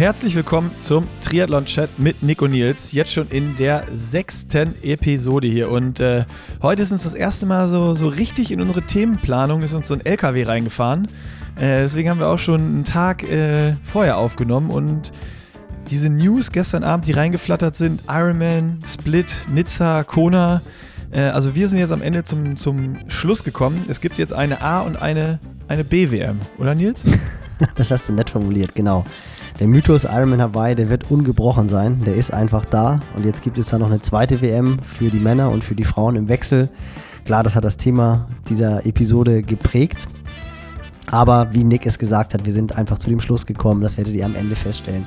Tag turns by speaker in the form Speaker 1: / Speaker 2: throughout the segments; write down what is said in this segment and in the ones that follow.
Speaker 1: herzlich willkommen zum Triathlon-Chat mit und Nils. Jetzt schon in der sechsten Episode hier. Und äh, heute ist uns das erste Mal so, so richtig in unsere Themenplanung, ist uns so ein LKW reingefahren. Äh, deswegen haben wir auch schon einen Tag äh, vorher aufgenommen und diese News gestern Abend, die reingeflattert sind, Ironman, Split, Nizza, Kona. Äh, also wir sind jetzt am Ende zum, zum Schluss gekommen. Es gibt jetzt eine A- und eine, eine B-WM, oder Nils?
Speaker 2: Das hast du nett formuliert, genau. Der Mythos Ironman Hawaii, der wird ungebrochen sein. Der ist einfach da. Und jetzt gibt es da noch eine zweite WM für die Männer und für die Frauen im Wechsel. Klar, das hat das Thema dieser Episode geprägt. Aber wie Nick es gesagt hat, wir sind einfach zu dem Schluss gekommen, das werdet ihr am Ende feststellen.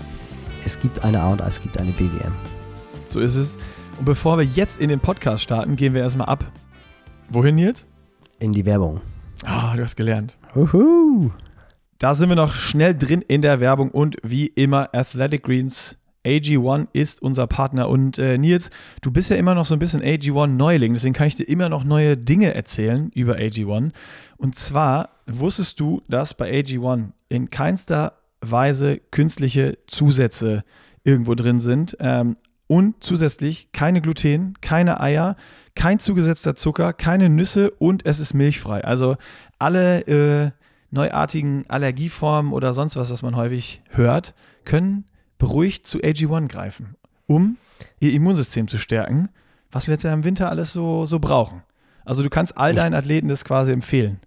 Speaker 2: Es gibt eine A und es gibt eine BWM.
Speaker 1: So ist es. Und bevor wir jetzt in den Podcast starten, gehen wir erstmal ab. Wohin, Nils?
Speaker 2: In die Werbung.
Speaker 1: Ah, du hast gelernt.
Speaker 2: Uhu.
Speaker 1: Da sind wir noch schnell drin in der Werbung und wie immer Athletic Greens. AG1 ist unser Partner und äh, Nils, du bist ja immer noch so ein bisschen AG1 Neuling, deswegen kann ich dir immer noch neue Dinge erzählen über AG1. Und zwar wusstest du, dass bei AG1 in keinster Weise künstliche Zusätze irgendwo drin sind ähm, und zusätzlich keine Gluten, keine Eier, kein zugesetzter Zucker, keine Nüsse und es ist milchfrei. Also alle äh, neuartigen Allergieformen oder sonst was, was man häufig hört, können beruhigt zu AG1 greifen, um ihr Immunsystem zu stärken, was wir jetzt ja im Winter alles so, so brauchen. Also du kannst all deinen Athleten das quasi empfehlen.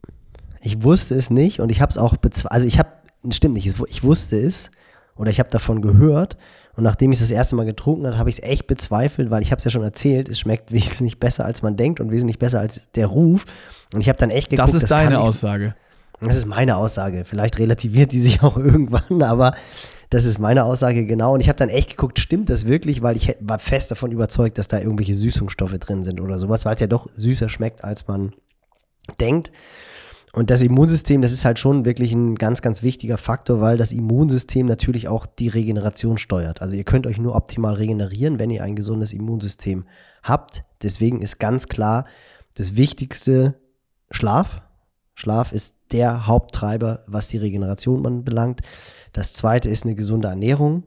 Speaker 2: Ich wusste es nicht und ich habe es auch bezweifelt. Also ich habe, stimmt nicht, ich wusste es oder ich habe davon gehört und nachdem ich es das erste Mal getrunken habe, habe ich es echt bezweifelt, weil ich habe es ja schon erzählt, es schmeckt wesentlich besser, als man denkt und wesentlich besser als der Ruf. Und ich habe dann echt geguckt,
Speaker 1: das ist das deine Aussage.
Speaker 2: Das ist meine Aussage. Vielleicht relativiert die sich auch irgendwann, aber das ist meine Aussage genau. Und ich habe dann echt geguckt, stimmt das wirklich? Weil ich war fest davon überzeugt, dass da irgendwelche Süßungsstoffe drin sind oder sowas, weil es ja doch süßer schmeckt, als man denkt. Und das Immunsystem, das ist halt schon wirklich ein ganz, ganz wichtiger Faktor, weil das Immunsystem natürlich auch die Regeneration steuert. Also ihr könnt euch nur optimal regenerieren, wenn ihr ein gesundes Immunsystem habt. Deswegen ist ganz klar das Wichtigste Schlaf. Schlaf ist der Haupttreiber, was die Regeneration anbelangt. Das zweite ist eine gesunde Ernährung,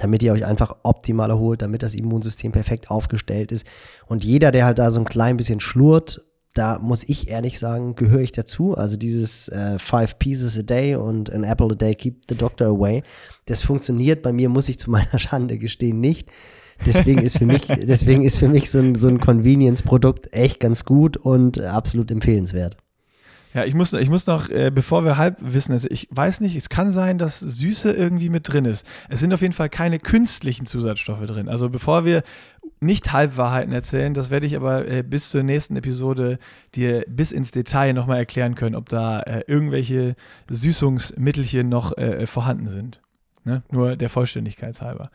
Speaker 2: damit ihr euch einfach optimal erholt, damit das Immunsystem perfekt aufgestellt ist. Und jeder, der halt da so ein klein bisschen schlurrt, da muss ich ehrlich sagen, gehöre ich dazu. Also dieses äh, Five Pieces a Day und an Apple a Day keep the doctor away, das funktioniert bei mir, muss ich zu meiner Schande gestehen, nicht. Deswegen ist für mich, deswegen ist für mich so ein, so ein Convenience-Produkt echt ganz gut und absolut empfehlenswert.
Speaker 1: Ja, ich muss, ich muss noch, äh, bevor wir halb wissen, also ich weiß nicht, es kann sein, dass Süße irgendwie mit drin ist. Es sind auf jeden Fall keine künstlichen Zusatzstoffe drin. Also bevor wir nicht Halbwahrheiten erzählen, das werde ich aber äh, bis zur nächsten Episode dir bis ins Detail nochmal erklären können, ob da äh, irgendwelche Süßungsmittelchen noch äh, vorhanden sind. Ne? Nur der Vollständigkeit halber.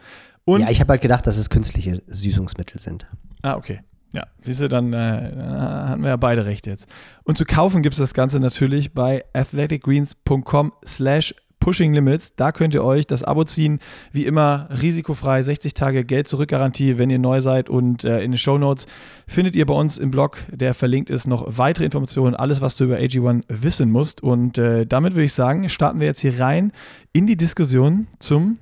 Speaker 2: Und ja, ich habe halt gedacht, dass es künstliche Süßungsmittel sind.
Speaker 1: Ah, okay. Ja, siehst du, dann äh, hatten wir ja beide recht jetzt. Und zu kaufen gibt es das Ganze natürlich bei athleticgreens.com slash Pushing Limits. Da könnt ihr euch das Abo ziehen. Wie immer risikofrei, 60 Tage Geld zurück Garantie, wenn ihr neu seid. Und äh, in den Show Notes findet ihr bei uns im Blog, der verlinkt ist, noch weitere Informationen, alles, was du über AG1 wissen musst. Und äh, damit würde ich sagen, starten wir jetzt hier rein in die Diskussion zum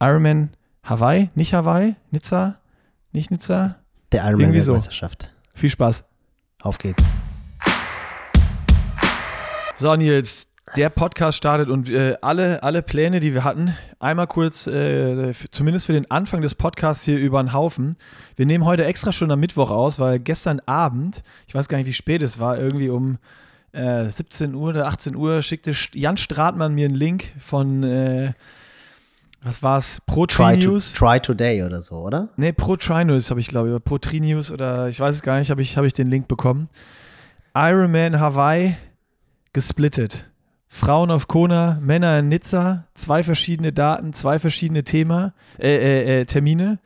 Speaker 1: Ironman Hawaii, nicht Hawaii, Nizza, nicht Nizza,
Speaker 2: der Ironman-Weltmeisterschaft.
Speaker 1: So. Viel Spaß.
Speaker 2: Auf geht's.
Speaker 1: So, Nils, der Podcast startet und äh, alle, alle Pläne, die wir hatten, einmal kurz, äh, zumindest für den Anfang des Podcasts hier über den Haufen. Wir nehmen heute extra schon am Mittwoch aus, weil gestern Abend, ich weiß gar nicht, wie spät es war, irgendwie um äh, 17 Uhr oder 18 Uhr, schickte Jan Stratmann mir einen Link von äh, was war's? Pro Tri News?
Speaker 2: To, Try Today oder so, oder?
Speaker 1: Nee, Pro Tri News habe ich, glaube ich. Pro Tri News oder ich weiß es gar nicht, habe ich, hab ich den Link bekommen. Ironman Hawaii gesplittet. Frauen auf Kona, Männer in Nizza, zwei verschiedene Daten, zwei verschiedene Thema, äh, äh, äh, Termine.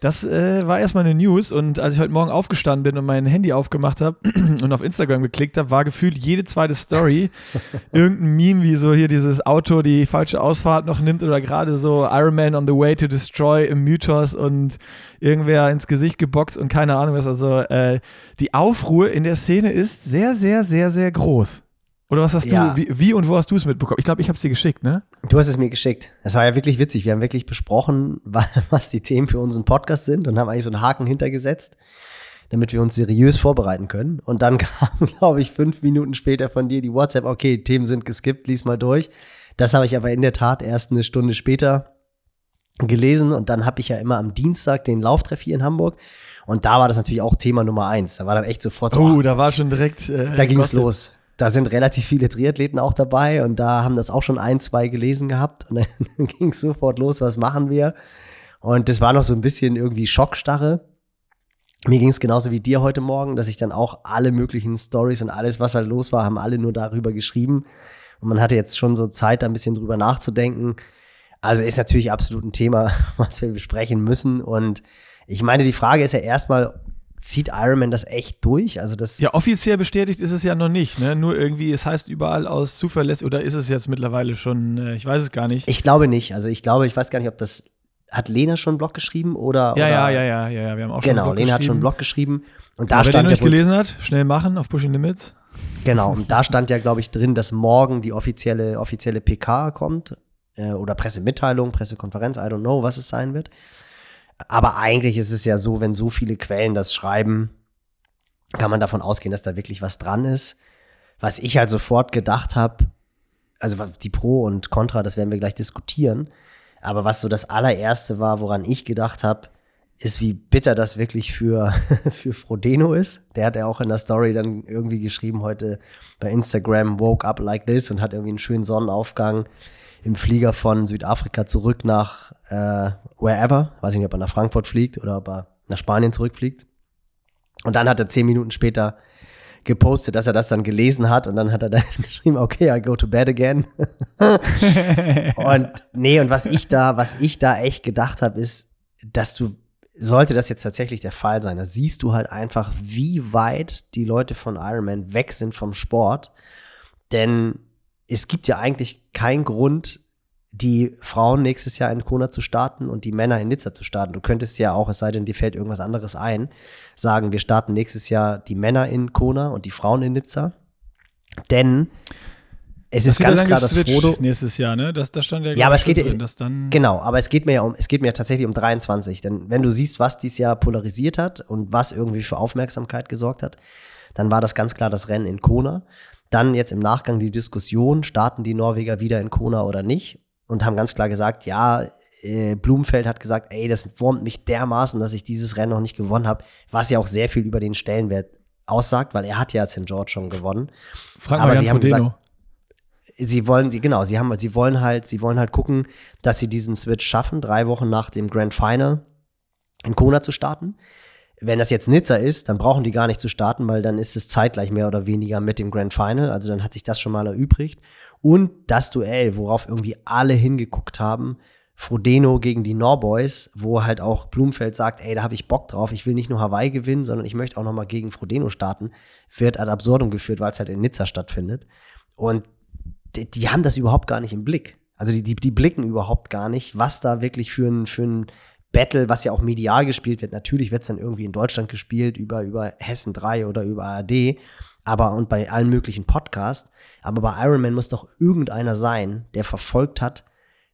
Speaker 1: Das äh, war erstmal eine News und als ich heute Morgen aufgestanden bin und mein Handy aufgemacht habe und auf Instagram geklickt habe, war gefühlt jede zweite Story irgendein Meme, wie so hier dieses Auto die falsche Ausfahrt noch nimmt oder gerade so Iron Man on the way to destroy im Mythos und irgendwer ins Gesicht geboxt und keine Ahnung was. Also äh, die Aufruhr in der Szene ist sehr, sehr, sehr, sehr groß. Oder was hast ja. du, wie, wie, und wo hast du es mitbekommen? Ich glaube, ich habe es dir geschickt, ne?
Speaker 2: Du hast es mir geschickt. Das war ja wirklich witzig. Wir haben wirklich besprochen, was die Themen für unseren Podcast sind und haben eigentlich so einen Haken hintergesetzt, damit wir uns seriös vorbereiten können. Und dann kam, glaube ich, fünf Minuten später von dir die WhatsApp, okay, Themen sind geskippt, lies mal durch. Das habe ich aber in der Tat erst eine Stunde später gelesen und dann habe ich ja immer am Dienstag den Lauftreff hier in Hamburg und da war das natürlich auch Thema Nummer eins. Da war dann echt sofort so.
Speaker 1: Oh, da war schon direkt.
Speaker 2: Äh, da ging es los da sind relativ viele Triathleten auch dabei und da haben das auch schon ein, zwei gelesen gehabt und dann ging es sofort los, was machen wir? Und das war noch so ein bisschen irgendwie Schockstarre. Mir ging es genauso wie dir heute Morgen, dass ich dann auch alle möglichen Stories und alles, was halt los war, haben alle nur darüber geschrieben. Und man hatte jetzt schon so Zeit, da ein bisschen drüber nachzudenken. Also ist natürlich absolut ein Thema, was wir besprechen müssen. Und ich meine, die Frage ist ja erstmal, zieht Iron Man das echt durch? Also das
Speaker 1: ja, offiziell bestätigt ist es ja noch nicht, ne? Nur irgendwie, es heißt überall aus zuverlässig, oder ist es jetzt mittlerweile schon, äh, ich weiß es gar nicht.
Speaker 2: Ich glaube nicht. Also ich glaube, ich weiß gar nicht, ob das, hat Lena schon einen Blog geschrieben oder?
Speaker 1: Ja,
Speaker 2: oder?
Speaker 1: ja, ja, ja, ja, ja, wir haben auch schon
Speaker 2: Genau, Lena hat schon einen Blog geschrieben. Und da
Speaker 1: Aber
Speaker 2: stand
Speaker 1: wer den
Speaker 2: noch
Speaker 1: nicht gelesen hat, schnell machen auf Pushing Limits.
Speaker 2: Genau, und da stand ja, glaube ich, drin, dass morgen die offizielle, offizielle PK kommt äh, oder Pressemitteilung, Pressekonferenz, I don't know, was es sein wird. Aber eigentlich ist es ja so, wenn so viele Quellen das schreiben, kann man davon ausgehen, dass da wirklich was dran ist. Was ich halt sofort gedacht habe, also die Pro und Contra, das werden wir gleich diskutieren. Aber was so das allererste war, woran ich gedacht habe, ist, wie bitter das wirklich für, für Frodeno ist. Der hat ja auch in der Story dann irgendwie geschrieben heute bei Instagram, woke up like this und hat irgendwie einen schönen Sonnenaufgang im Flieger von Südafrika zurück nach äh, wherever. Weiß ich nicht, ob er nach Frankfurt fliegt oder ob er nach Spanien zurückfliegt. Und dann hat er zehn Minuten später gepostet, dass er das dann gelesen hat und dann hat er dann geschrieben, okay, I go to bed again. und nee, und was ich da, was ich da echt gedacht habe, ist, dass du, sollte das jetzt tatsächlich der Fall sein, da siehst du halt einfach, wie weit die Leute von Ironman weg sind vom Sport. Denn es gibt ja eigentlich keinen Grund, die Frauen nächstes Jahr in Kona zu starten und die Männer in Nizza zu starten. Du könntest ja auch, es sei denn, dir fällt irgendwas anderes ein, sagen, wir starten nächstes Jahr die Männer in Kona und die Frauen in Nizza. Denn es das ist ganz klar, dass Frodo
Speaker 1: nächstes Jahr, ne? Das, das stand ja,
Speaker 2: ja aber es geht
Speaker 1: drin, dass dann
Speaker 2: genau, aber es geht mir ja um, es geht mir ja tatsächlich um 23. Denn wenn du siehst, was dieses Jahr polarisiert hat und was irgendwie für Aufmerksamkeit gesorgt hat, dann war das ganz klar das Rennen in Kona. Dann jetzt im Nachgang die Diskussion, starten die Norweger wieder in Kona oder nicht? und haben ganz klar gesagt, ja, äh, Blumfeld hat gesagt, ey, das wurmt mich dermaßen, dass ich dieses Rennen noch nicht gewonnen habe, was ja auch sehr viel über den Stellenwert aussagt, weil er hat ja St. George schon gewonnen.
Speaker 1: Frag Aber mal sie haben gesagt,
Speaker 2: sie wollen, genau, sie haben, sie wollen halt, sie wollen halt gucken, dass sie diesen Switch schaffen, drei Wochen nach dem Grand Final in Kona zu starten. Wenn das jetzt Nizza ist, dann brauchen die gar nicht zu starten, weil dann ist es zeitgleich mehr oder weniger mit dem Grand Final. Also dann hat sich das schon mal erübrigt. Und das Duell, worauf irgendwie alle hingeguckt haben, Frodeno gegen die Norboys, wo halt auch Blumfeld sagt, ey, da habe ich Bock drauf, ich will nicht nur Hawaii gewinnen, sondern ich möchte auch noch mal gegen Frodeno starten, wird ad absurdum geführt, weil es halt in Nizza stattfindet. Und die, die, haben das überhaupt gar nicht im Blick. Also die, die, die blicken überhaupt gar nicht, was da wirklich für ein, für ein Battle, was ja auch medial gespielt wird. Natürlich wird es dann irgendwie in Deutschland gespielt über, über Hessen 3 oder über ARD aber und bei allen möglichen Podcasts. Aber bei Iron Man muss doch irgendeiner sein, der verfolgt hat,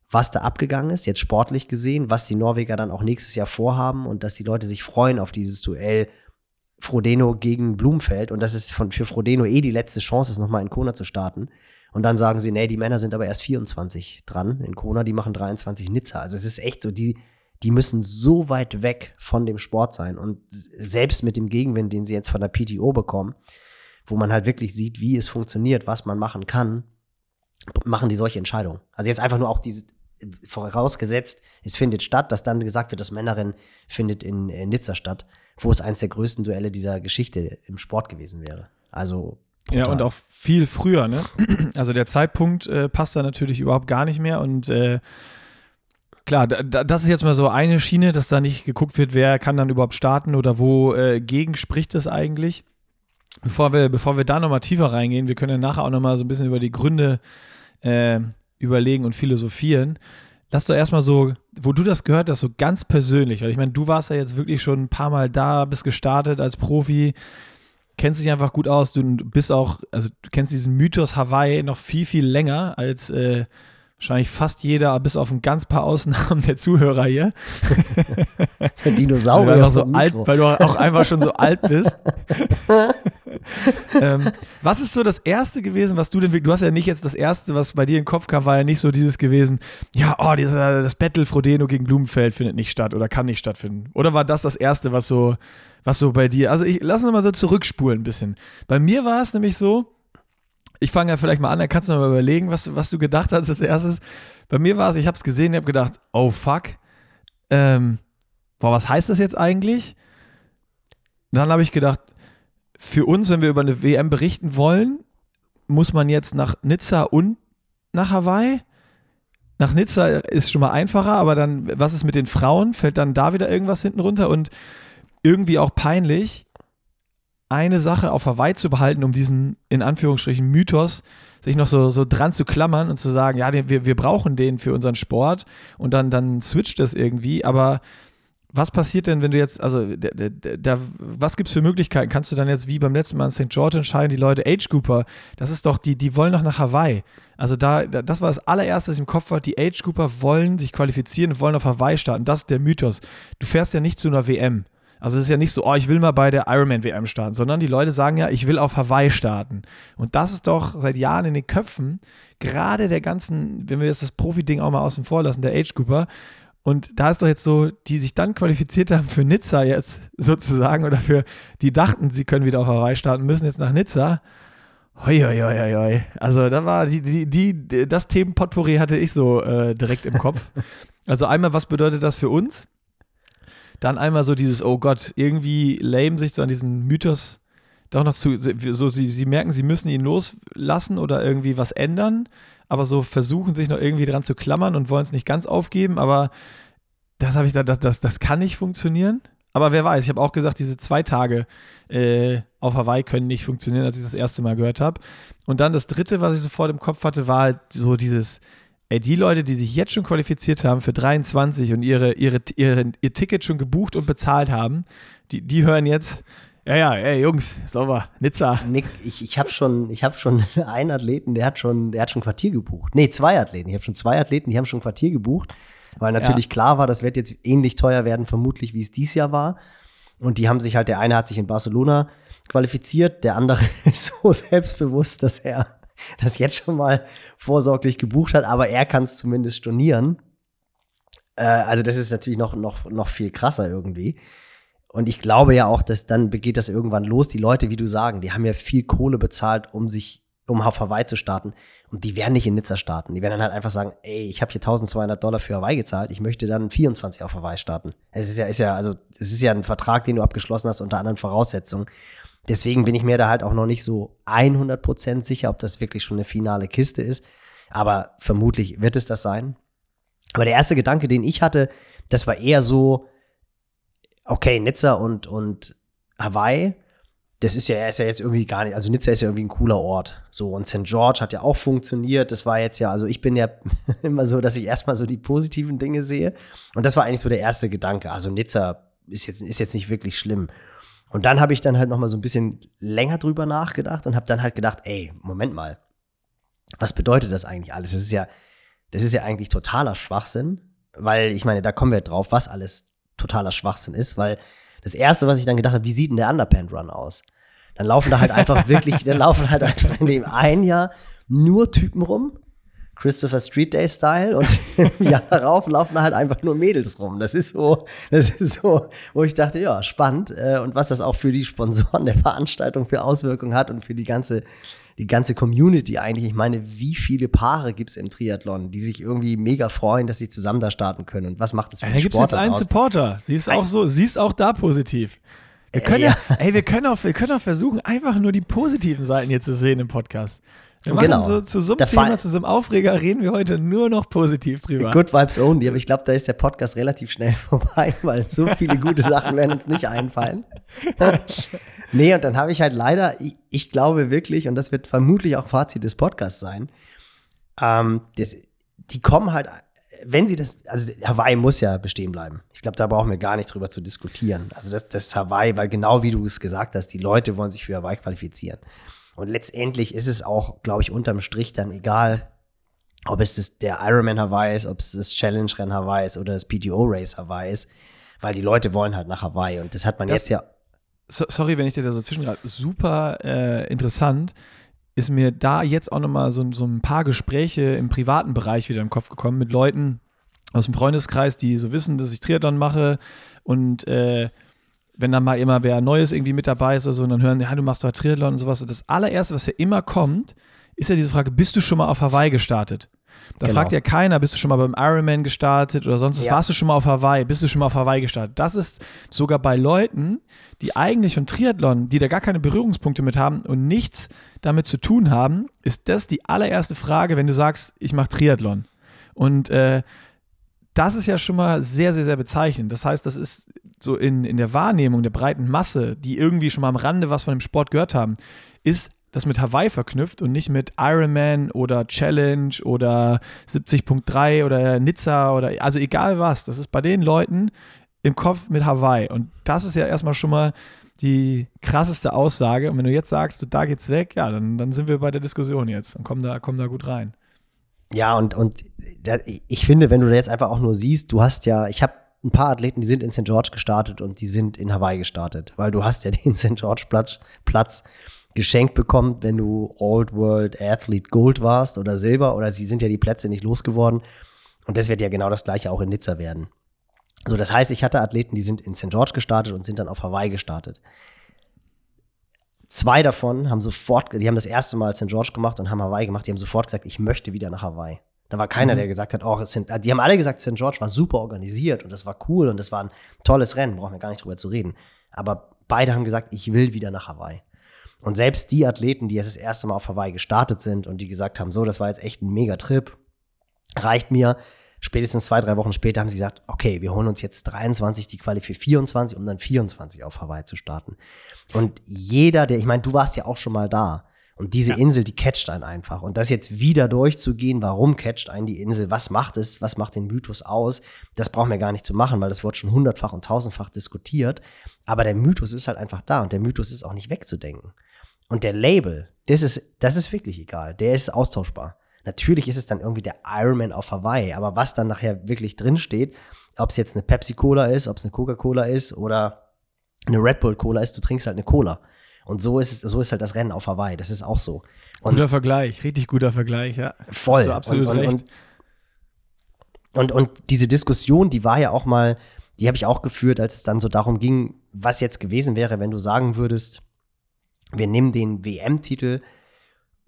Speaker 2: was da abgegangen ist, jetzt sportlich gesehen, was die Norweger dann auch nächstes Jahr vorhaben und dass die Leute sich freuen auf dieses Duell Frodeno gegen Blumfeld und das ist von, für Frodeno eh die letzte Chance, ist nochmal in Kona zu starten. Und dann sagen sie, nee, die Männer sind aber erst 24 dran in Kona, die machen 23 Nizza. Also es ist echt so, die, die müssen so weit weg von dem Sport sein. Und selbst mit dem Gegenwind, den sie jetzt von der PTO bekommen, wo man halt wirklich sieht, wie es funktioniert, was man machen kann, machen die solche Entscheidungen. Also jetzt einfach nur auch diese, vorausgesetzt, es findet statt, dass dann gesagt wird, das Männerrennen findet in, in Nizza statt, wo es eines der größten Duelle dieser Geschichte im Sport gewesen wäre. Also
Speaker 1: Brutal. Ja, und auch viel früher, ne? Also der Zeitpunkt äh, passt da natürlich überhaupt gar nicht mehr und äh, klar, da, das ist jetzt mal so eine Schiene, dass da nicht geguckt wird, wer kann dann überhaupt starten oder wo äh, gegen spricht es eigentlich. Bevor wir, bevor wir da nochmal tiefer reingehen, wir können ja nachher auch nochmal so ein bisschen über die Gründe äh, überlegen und philosophieren. Lass doch erstmal so, wo du das gehört hast, so ganz persönlich, weil ich meine, du warst ja jetzt wirklich schon ein paar Mal da, bist gestartet als Profi. kennst dich einfach gut aus. Du bist auch, also du kennst diesen Mythos Hawaii noch viel, viel länger als äh, wahrscheinlich fast jeder, bis auf ein ganz paar Ausnahmen der Zuhörer hier.
Speaker 2: Der Dinosaurier.
Speaker 1: Weil du, so alt, weil du auch einfach schon so alt bist. ähm, was ist so das Erste gewesen, was du denn, du hast ja nicht jetzt das Erste, was bei dir in den Kopf kam, war ja nicht so dieses gewesen, ja, oh, dieser, das Battle Frodeno gegen Blumenfeld findet nicht statt oder kann nicht stattfinden. Oder war das das Erste, was so, was so bei dir, also ich lass uns mal so zurückspulen ein bisschen. Bei mir war es nämlich so, ich fange ja vielleicht mal an, da kannst du mal überlegen, was, was du gedacht hast als erstes. Bei mir war es, ich habe es gesehen, ich habe gedacht, oh fuck, ähm, boah, was heißt das jetzt eigentlich? dann habe ich gedacht, für uns, wenn wir über eine WM berichten wollen, muss man jetzt nach Nizza und nach Hawaii. Nach Nizza ist schon mal einfacher, aber dann, was ist mit den Frauen? Fällt dann da wieder irgendwas hinten runter? Und irgendwie auch peinlich, eine Sache auf Hawaii zu behalten, um diesen, in Anführungsstrichen, Mythos sich noch so, so dran zu klammern und zu sagen, ja, wir, wir brauchen den für unseren Sport und dann, dann switcht das irgendwie, aber was passiert denn, wenn du jetzt, also da, was gibt es für Möglichkeiten? Kannst du dann jetzt wie beim letzten Mal in St. George entscheiden, die Leute, Age Cooper, das ist doch, die, die wollen doch nach Hawaii. Also da, das war das allererste, was ich im Kopf war, die Age Cooper wollen sich qualifizieren und wollen auf Hawaii starten. Das ist der Mythos. Du fährst ja nicht zu einer WM. Also es ist ja nicht so, oh, ich will mal bei der Ironman WM starten, sondern die Leute sagen ja, ich will auf Hawaii starten. Und das ist doch seit Jahren in den Köpfen, gerade der ganzen, wenn wir jetzt das Profi-Ding auch mal außen vor lassen, der Age Cooper. Und da ist doch jetzt so, die sich dann qualifiziert haben für Nizza jetzt sozusagen oder für, die dachten, sie können wieder auf Hawaii starten, müssen jetzt nach Nizza. Hoi, hoi, hoi, hoi. Also da war die, die, die, das Themenpotpourri hatte ich so äh, direkt im Kopf. Also einmal, was bedeutet das für uns? Dann einmal so dieses, oh Gott, irgendwie lame sich so an diesen Mythos doch noch zu, so sie, sie merken, sie müssen ihn loslassen oder irgendwie was ändern, aber so versuchen sich noch irgendwie dran zu klammern und wollen es nicht ganz aufgeben, aber das habe ich da, das, das, das kann nicht funktionieren. Aber wer weiß, ich habe auch gesagt, diese zwei Tage äh, auf Hawaii können nicht funktionieren, als ich das erste Mal gehört habe. Und dann das dritte, was ich sofort im Kopf hatte, war halt so dieses, ey, die Leute, die sich jetzt schon qualifiziert haben für 23 und ihre, ihre, ihre, ihr Ticket schon gebucht und bezahlt haben, die, die hören jetzt, ja, ja, ey, Jungs, sauber, Nizza.
Speaker 2: Nick, ich, ich habe schon, ich hab schon einen Athleten, der hat schon, der hat schon Quartier gebucht. Nee, zwei Athleten. Ich habe schon zwei Athleten, die haben schon Quartier gebucht, weil natürlich ja. klar war, das wird jetzt ähnlich teuer werden, vermutlich, wie es dieses Jahr war. Und die haben sich halt, der eine hat sich in Barcelona qualifiziert, der andere ist so selbstbewusst, dass er das jetzt schon mal vorsorglich gebucht hat, aber er kann es zumindest stornieren. Äh, also das ist natürlich noch, noch, noch viel krasser irgendwie. Und ich glaube ja auch, dass dann geht das irgendwann los. Die Leute, wie du sagen, die haben ja viel Kohle bezahlt, um sich, um auf Hawaii zu starten. Und die werden nicht in Nizza starten. Die werden dann halt einfach sagen, ey, ich habe hier 1200 Dollar für Hawaii gezahlt, ich möchte dann 24 auf Hawaii starten. Es ist ja, ist ja, also, es ist ja ein Vertrag, den du abgeschlossen hast unter anderen Voraussetzungen. Deswegen bin ich mir da halt auch noch nicht so 100% sicher, ob das wirklich schon eine finale Kiste ist. Aber vermutlich wird es das sein. Aber der erste Gedanke, den ich hatte, das war eher so, okay, Nizza und, und Hawaii, das ist ja, ist ja jetzt irgendwie gar nicht, also Nizza ist ja irgendwie ein cooler Ort. So, und St. George hat ja auch funktioniert. Das war jetzt ja, also ich bin ja immer so, dass ich erstmal so die positiven Dinge sehe. Und das war eigentlich so der erste Gedanke. Also Nizza ist jetzt, ist jetzt nicht wirklich schlimm. Und dann habe ich dann halt noch mal so ein bisschen länger drüber nachgedacht und habe dann halt gedacht, ey, Moment mal, was bedeutet das eigentlich alles? Das ist ja, das ist ja eigentlich totaler Schwachsinn, weil ich meine, da kommen wir drauf, was alles totaler Schwachsinn ist, weil das erste, was ich dann gedacht habe, wie sieht denn der Underpant Run aus? Dann laufen da halt einfach wirklich, dann laufen halt einfach in dem einen Jahr nur Typen rum, Christopher Street Day Style und im Jahr darauf laufen halt einfach nur Mädels rum. Das ist so, das ist so, wo ich dachte, ja, spannend äh, und was das auch für die Sponsoren der Veranstaltung für Auswirkungen hat und für die ganze die ganze Community eigentlich. Ich meine, wie viele Paare gibt es im Triathlon, die sich irgendwie mega freuen, dass sie zusammen da starten können? Und was macht das für
Speaker 1: ja, die Sportler Da gibt es jetzt einen Supporter. Sie ist auch so, sie ist auch da positiv. Wir können ja, ja, ey, wir können auch, wir können auch versuchen, einfach nur die positiven Seiten jetzt zu sehen im Podcast. Wir machen genau. so zu so einem Thema, zu so einem Aufreger reden wir heute nur noch positiv drüber.
Speaker 2: Good Vibes Only, aber ich glaube, da ist der Podcast relativ schnell vorbei, weil so viele gute Sachen werden uns nicht einfallen. nee, und dann habe ich halt leider, ich, ich, glaube wirklich, und das wird vermutlich auch Fazit des Podcasts sein, ähm, das, die kommen halt wenn sie das, also Hawaii muss ja bestehen bleiben. Ich glaube, da brauchen wir gar nicht drüber zu diskutieren. Also das, das Hawaii, weil genau wie du es gesagt hast, die Leute wollen sich für Hawaii qualifizieren. Und letztendlich ist es auch, glaube ich, unterm Strich dann egal, ob es das, der Ironman Hawaii ist, ob es das Challenge-Rennen Hawaii ist oder das PTO-Race Hawaii ist, weil die Leute wollen halt nach Hawaii. Und das hat man das, jetzt ja.
Speaker 1: So, sorry, wenn ich dir da so zwischengreife. Super äh, interessant ist mir da jetzt auch nochmal so, so ein paar Gespräche im privaten Bereich wieder im Kopf gekommen mit Leuten aus dem Freundeskreis, die so wissen, dass ich Triathlon mache und äh, wenn dann mal immer wer Neues irgendwie mit dabei ist oder so und dann hören, ja, du machst doch Triathlon und sowas. Das allererste, was ja immer kommt, ist ja diese Frage, bist du schon mal auf Hawaii gestartet? Da genau. fragt ja keiner, bist du schon mal beim Ironman gestartet oder sonst was? Ja. Warst du schon mal auf Hawaii? Bist du schon mal auf Hawaii gestartet? Das ist sogar bei Leuten, die eigentlich von Triathlon, die da gar keine Berührungspunkte mit haben und nichts damit zu tun haben, ist das die allererste Frage, wenn du sagst, ich mache Triathlon. Und äh, das ist ja schon mal sehr, sehr, sehr bezeichnend. Das heißt, das ist so in, in der Wahrnehmung der breiten Masse, die irgendwie schon mal am Rande was von dem Sport gehört haben, ist das mit Hawaii verknüpft und nicht mit Ironman oder Challenge oder 70.3 oder Nizza oder also egal was. Das ist bei den Leuten im Kopf mit Hawaii. Und das ist ja erstmal schon mal die krasseste Aussage. Und wenn du jetzt sagst, da geht's weg, ja, dann, dann sind wir bei der Diskussion jetzt und kommen da, kommen da gut rein.
Speaker 2: Ja, und, und ich finde, wenn du da jetzt einfach auch nur siehst, du hast ja, ich habe ein paar Athleten, die sind in St. George gestartet und die sind in Hawaii gestartet, weil du hast ja den St. George Platz, Platz geschenkt bekommen, wenn du Old World Athlete Gold warst oder Silber oder sie sind ja die Plätze nicht losgeworden. Und das wird ja genau das gleiche auch in Nizza werden. So, das heißt, ich hatte Athleten, die sind in St. George gestartet und sind dann auf Hawaii gestartet. Zwei davon haben sofort, die haben das erste Mal St. George gemacht und haben Hawaii gemacht, die haben sofort gesagt, ich möchte wieder nach Hawaii. Da war keiner, mhm. der gesagt hat, oh, sind, die haben alle gesagt, St. George war super organisiert und das war cool und das war ein tolles Rennen, brauchen wir gar nicht drüber zu reden. Aber beide haben gesagt, ich will wieder nach Hawaii. Und selbst die Athleten, die jetzt das erste Mal auf Hawaii gestartet sind und die gesagt haben, so, das war jetzt echt ein Mega-Trip, reicht mir. Spätestens zwei, drei Wochen später haben sie gesagt, okay, wir holen uns jetzt 23 die Quali für 24, um dann 24 auf Hawaii zu starten. Und jeder, der, ich meine, du warst ja auch schon mal da. Und diese ja. Insel, die catcht einen einfach. Und das jetzt wieder durchzugehen, warum catcht einen die Insel, was macht es, was macht den Mythos aus, das brauchen wir gar nicht zu machen, weil das wird schon hundertfach und tausendfach diskutiert. Aber der Mythos ist halt einfach da und der Mythos ist auch nicht wegzudenken. Und der Label, das ist, das ist wirklich egal. Der ist austauschbar. Natürlich ist es dann irgendwie der Ironman auf Hawaii, aber was dann nachher wirklich drinsteht, ob es jetzt eine Pepsi-Cola ist, ob es eine Coca-Cola ist oder eine Red Bull-Cola ist, du trinkst halt eine Cola. Und so ist, so ist halt das Rennen auf Hawaii. Das ist auch so.
Speaker 1: Und guter Vergleich, richtig guter Vergleich, ja.
Speaker 2: Voll. Hast du absolut und, und, recht. Und, und, diese Diskussion, die war ja auch mal, die habe ich auch geführt, als es dann so darum ging, was jetzt gewesen wäre, wenn du sagen würdest, wir nehmen den WM-Titel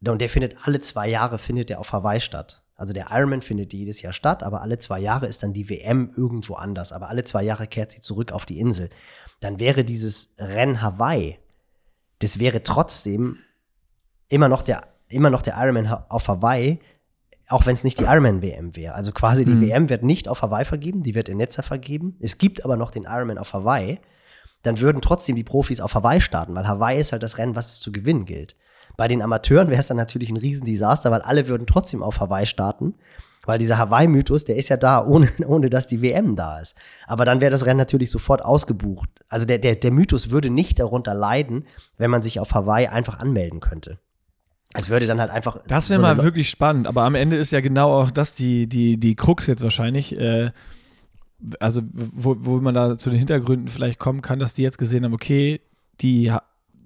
Speaker 2: und der findet alle zwei Jahre findet der auf Hawaii statt. Also der Ironman findet jedes Jahr statt, aber alle zwei Jahre ist dann die WM irgendwo anders. Aber alle zwei Jahre kehrt sie zurück auf die Insel. Dann wäre dieses Rennen Hawaii, das wäre trotzdem immer noch der, immer noch der Ironman auf Hawaii, auch wenn es nicht die Ironman WM wäre. Also quasi die mhm. WM wird nicht auf Hawaii vergeben, die wird in Netzer vergeben. Es gibt aber noch den Ironman auf Hawaii dann würden trotzdem die Profis auf Hawaii starten, weil Hawaii ist halt das Rennen, was es zu gewinnen gilt. Bei den Amateuren wäre es dann natürlich ein Riesendesaster, weil alle würden trotzdem auf Hawaii starten. Weil dieser Hawaii-Mythos, der ist ja da, ohne, ohne dass die WM da ist. Aber dann wäre das Rennen natürlich sofort ausgebucht. Also der, der, der Mythos würde nicht darunter leiden, wenn man sich auf Hawaii einfach anmelden könnte. Es würde dann halt einfach.
Speaker 1: Das wäre so mal wirklich spannend, aber am Ende ist ja genau auch das die, die, die Krux jetzt wahrscheinlich. Äh, also wo, wo man da zu den Hintergründen vielleicht kommen kann, dass die jetzt gesehen haben, okay, die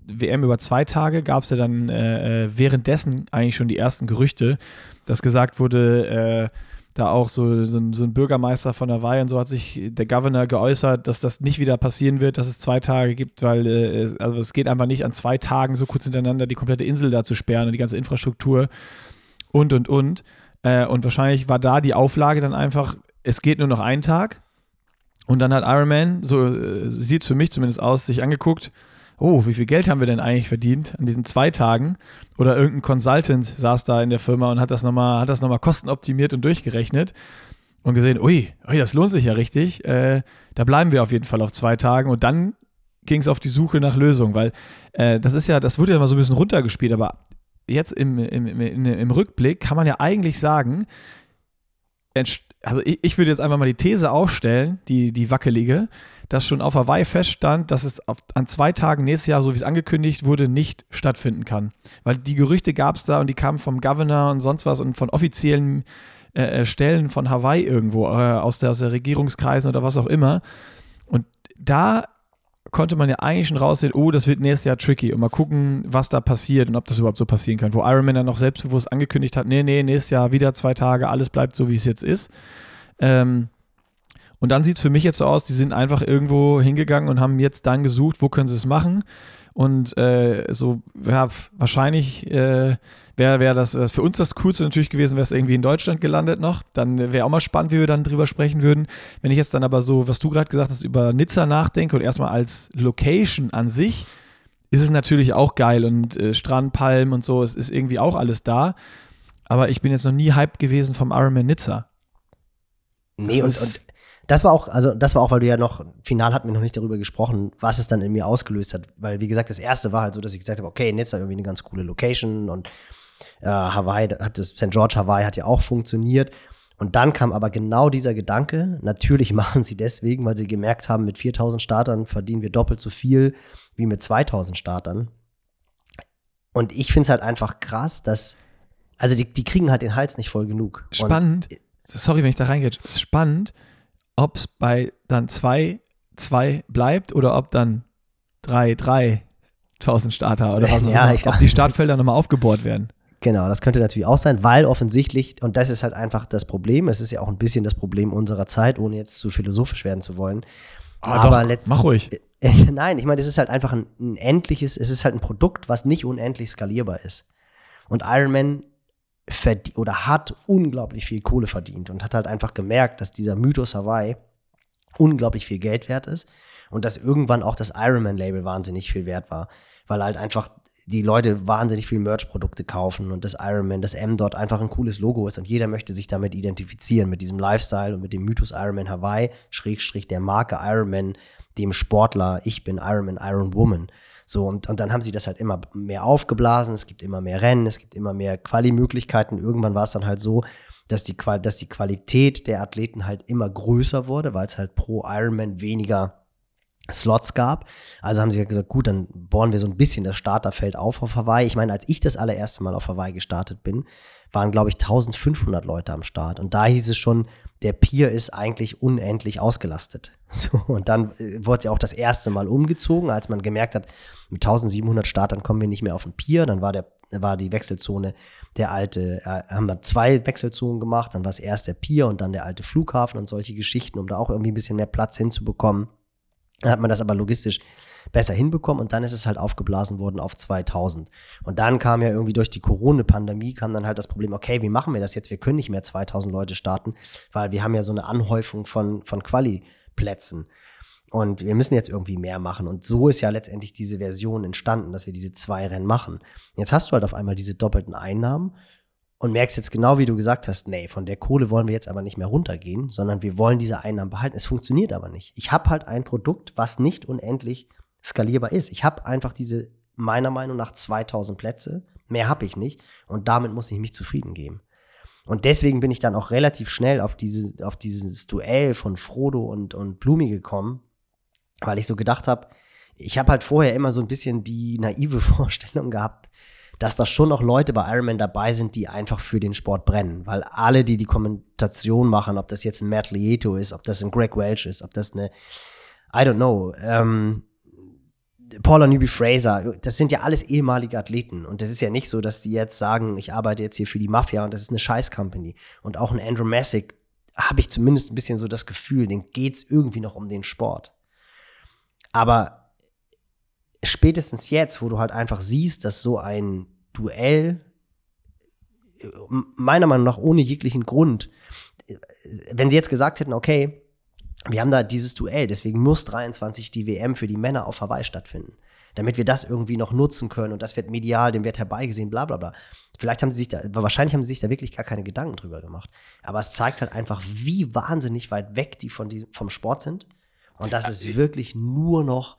Speaker 1: WM über zwei Tage gab es ja dann äh, äh, währenddessen eigentlich schon die ersten Gerüchte, dass gesagt wurde, äh, da auch so, so, ein, so, ein, Bürgermeister von Hawaii und so hat sich der Governor geäußert, dass das nicht wieder passieren wird, dass es zwei Tage gibt, weil äh, also es geht einfach nicht an zwei Tagen so kurz hintereinander die komplette Insel da zu sperren und die ganze Infrastruktur und und und. Äh, und wahrscheinlich war da die Auflage dann einfach, es geht nur noch einen Tag. Und dann hat Iron Man, so äh, sieht es für mich zumindest aus, sich angeguckt, oh, wie viel Geld haben wir denn eigentlich verdient an diesen zwei Tagen? Oder irgendein Consultant saß da in der Firma und hat das nochmal, hat das nochmal kostenoptimiert und durchgerechnet und gesehen, ui, ui das lohnt sich ja richtig. Äh, da bleiben wir auf jeden Fall auf zwei Tagen. Und dann ging es auf die Suche nach Lösungen, weil äh, das ist ja, das wurde ja mal so ein bisschen runtergespielt, aber jetzt im, im, im, im Rückblick kann man ja eigentlich sagen, also ich, ich würde jetzt einfach mal die These aufstellen, die, die wackelige, dass schon auf Hawaii feststand, dass es auf, an zwei Tagen nächstes Jahr, so wie es angekündigt wurde, nicht stattfinden kann. Weil die Gerüchte gab es da und die kamen vom Governor und sonst was und von offiziellen äh, äh, Stellen von Hawaii irgendwo, äh, aus, der, aus der Regierungskreisen oder was auch immer. Und da konnte man ja eigentlich schon raussehen, oh, das wird nächstes Jahr tricky und mal gucken, was da passiert und ob das überhaupt so passieren kann. Wo Iron Man dann noch selbstbewusst angekündigt hat, nee, nee, nächstes Jahr wieder zwei Tage, alles bleibt so, wie es jetzt ist. Ähm, und dann sieht es für mich jetzt so aus, die sind einfach irgendwo hingegangen und haben jetzt dann gesucht, wo können sie es machen. Und äh, so, ja, wahrscheinlich äh, wäre wär das, das für uns das Coolste natürlich gewesen, wäre es irgendwie in Deutschland gelandet noch. Dann wäre auch mal spannend, wie wir dann drüber sprechen würden. Wenn ich jetzt dann aber so, was du gerade gesagt hast, über Nizza nachdenke und erstmal als Location an sich, ist es natürlich auch geil und äh, Strandpalmen und so, es ist irgendwie auch alles da. Aber ich bin jetzt noch nie hyped gewesen vom Ironman Nizza.
Speaker 2: Nee, und, und das war auch, also das war auch, weil du ja noch, final hatten wir noch nicht darüber gesprochen, was es dann in mir ausgelöst hat. Weil, wie gesagt, das erste war halt so, dass ich gesagt habe, okay, Nizza irgendwie eine ganz coole Location und äh, Hawaii hat das, St. George Hawaii hat ja auch funktioniert. Und dann kam aber genau dieser Gedanke, natürlich machen sie deswegen, weil sie gemerkt haben, mit 4000 Startern verdienen wir doppelt so viel wie mit 2000 Startern. Und ich finde es halt einfach krass, dass, also die, die kriegen halt den Hals nicht voll genug.
Speaker 1: Spannend. Und, sorry, wenn ich da reingehe. Spannend, ob es bei dann 2, 2 bleibt oder ob dann 3, 3 1000 Starter oder was auch ja, immer. Ob die Startfelder nochmal aufgebohrt werden.
Speaker 2: Genau, das könnte natürlich auch sein, weil offensichtlich, und das ist halt einfach das Problem, es ist ja auch ein bisschen das Problem unserer Zeit, ohne jetzt zu philosophisch werden zu wollen.
Speaker 1: Ah, aber doch, mach ruhig.
Speaker 2: Nein, ich meine, es ist halt einfach ein, ein endliches, es ist halt ein Produkt, was nicht unendlich skalierbar ist. Und Iron Man oder hat unglaublich viel Kohle verdient und hat halt einfach gemerkt, dass dieser Mythos Hawaii unglaublich viel Geld wert ist und dass irgendwann auch das Ironman-Label wahnsinnig viel wert war, weil halt einfach die Leute wahnsinnig viel Merch-Produkte kaufen und das Ironman, das M dort einfach ein cooles Logo ist und jeder möchte sich damit identifizieren, mit diesem Lifestyle und mit dem Mythos Ironman Hawaii, Schrägstrich der Marke Ironman, dem Sportler, ich bin Ironman, Iron Woman. So, und, und dann haben sie das halt immer mehr aufgeblasen, es gibt immer mehr Rennen, es gibt immer mehr Quali-Möglichkeiten. Irgendwann war es dann halt so, dass die, dass die Qualität der Athleten halt immer größer wurde, weil es halt pro Ironman weniger Slots gab. Also haben sie gesagt, gut, dann bohren wir so ein bisschen das Starterfeld auf auf Hawaii. Ich meine, als ich das allererste Mal auf Hawaii gestartet bin, waren, glaube ich, 1500 Leute am Start. Und da hieß es schon, der Pier ist eigentlich unendlich ausgelastet. So, und dann äh, wurde ja auch das erste Mal umgezogen, als man gemerkt hat, mit 1700 Startern kommen wir nicht mehr auf den Pier. Dann war, der, war die Wechselzone der alte, äh, haben wir zwei Wechselzonen gemacht. Dann war es erst der Pier und dann der alte Flughafen und solche Geschichten, um da auch irgendwie ein bisschen mehr Platz hinzubekommen. Dann hat man das aber logistisch besser hinbekommen und dann ist es halt aufgeblasen worden auf 2000. Und dann kam ja irgendwie durch die Corona-Pandemie kam dann halt das Problem, okay, wie machen wir das jetzt? Wir können nicht mehr 2000 Leute starten, weil wir haben ja so eine Anhäufung von, von Quali-Plätzen. Und wir müssen jetzt irgendwie mehr machen. Und so ist ja letztendlich diese Version entstanden, dass wir diese zwei Rennen machen. Jetzt hast du halt auf einmal diese doppelten Einnahmen und merkst jetzt genau, wie du gesagt hast, nee, von der Kohle wollen wir jetzt aber nicht mehr runtergehen, sondern wir wollen diese Einnahmen behalten. Es funktioniert aber nicht. Ich habe halt ein Produkt, was nicht unendlich skalierbar ist. Ich habe einfach diese, meiner Meinung nach, 2000 Plätze. Mehr habe ich nicht. Und damit muss ich mich zufrieden geben. Und deswegen bin ich dann auch relativ schnell auf, diese, auf dieses Duell von Frodo und, und Blumi gekommen, weil ich so gedacht habe, ich habe halt vorher immer so ein bisschen die naive Vorstellung gehabt, dass da schon noch Leute bei Ironman dabei sind, die einfach für den Sport brennen. Weil alle, die die Kommentation machen, ob das jetzt ein Matt Lieto ist, ob das ein Greg Welch ist, ob das eine, I don't know, ähm, Paula Newby Fraser, das sind ja alles ehemalige Athleten. Und das ist ja nicht so, dass die jetzt sagen, ich arbeite jetzt hier für die Mafia und das ist eine Scheiß-Company. Und auch ein Andrew Messick habe ich zumindest ein bisschen so das Gefühl, den geht es irgendwie noch um den Sport. Aber spätestens jetzt, wo du halt einfach siehst, dass so ein Duell meiner Meinung nach ohne jeglichen Grund, wenn sie jetzt gesagt hätten, okay, wir haben da dieses Duell, deswegen muss 23 die WM für die Männer auf Hawaii stattfinden. Damit wir das irgendwie noch nutzen können und das wird medial, dem wird herbeigesehen, bla bla bla. Vielleicht haben sie sich da, wahrscheinlich haben sie sich da wirklich gar keine Gedanken drüber gemacht. Aber es zeigt halt einfach, wie wahnsinnig weit weg die von diesem, vom Sport sind. Und dass es wirklich nur noch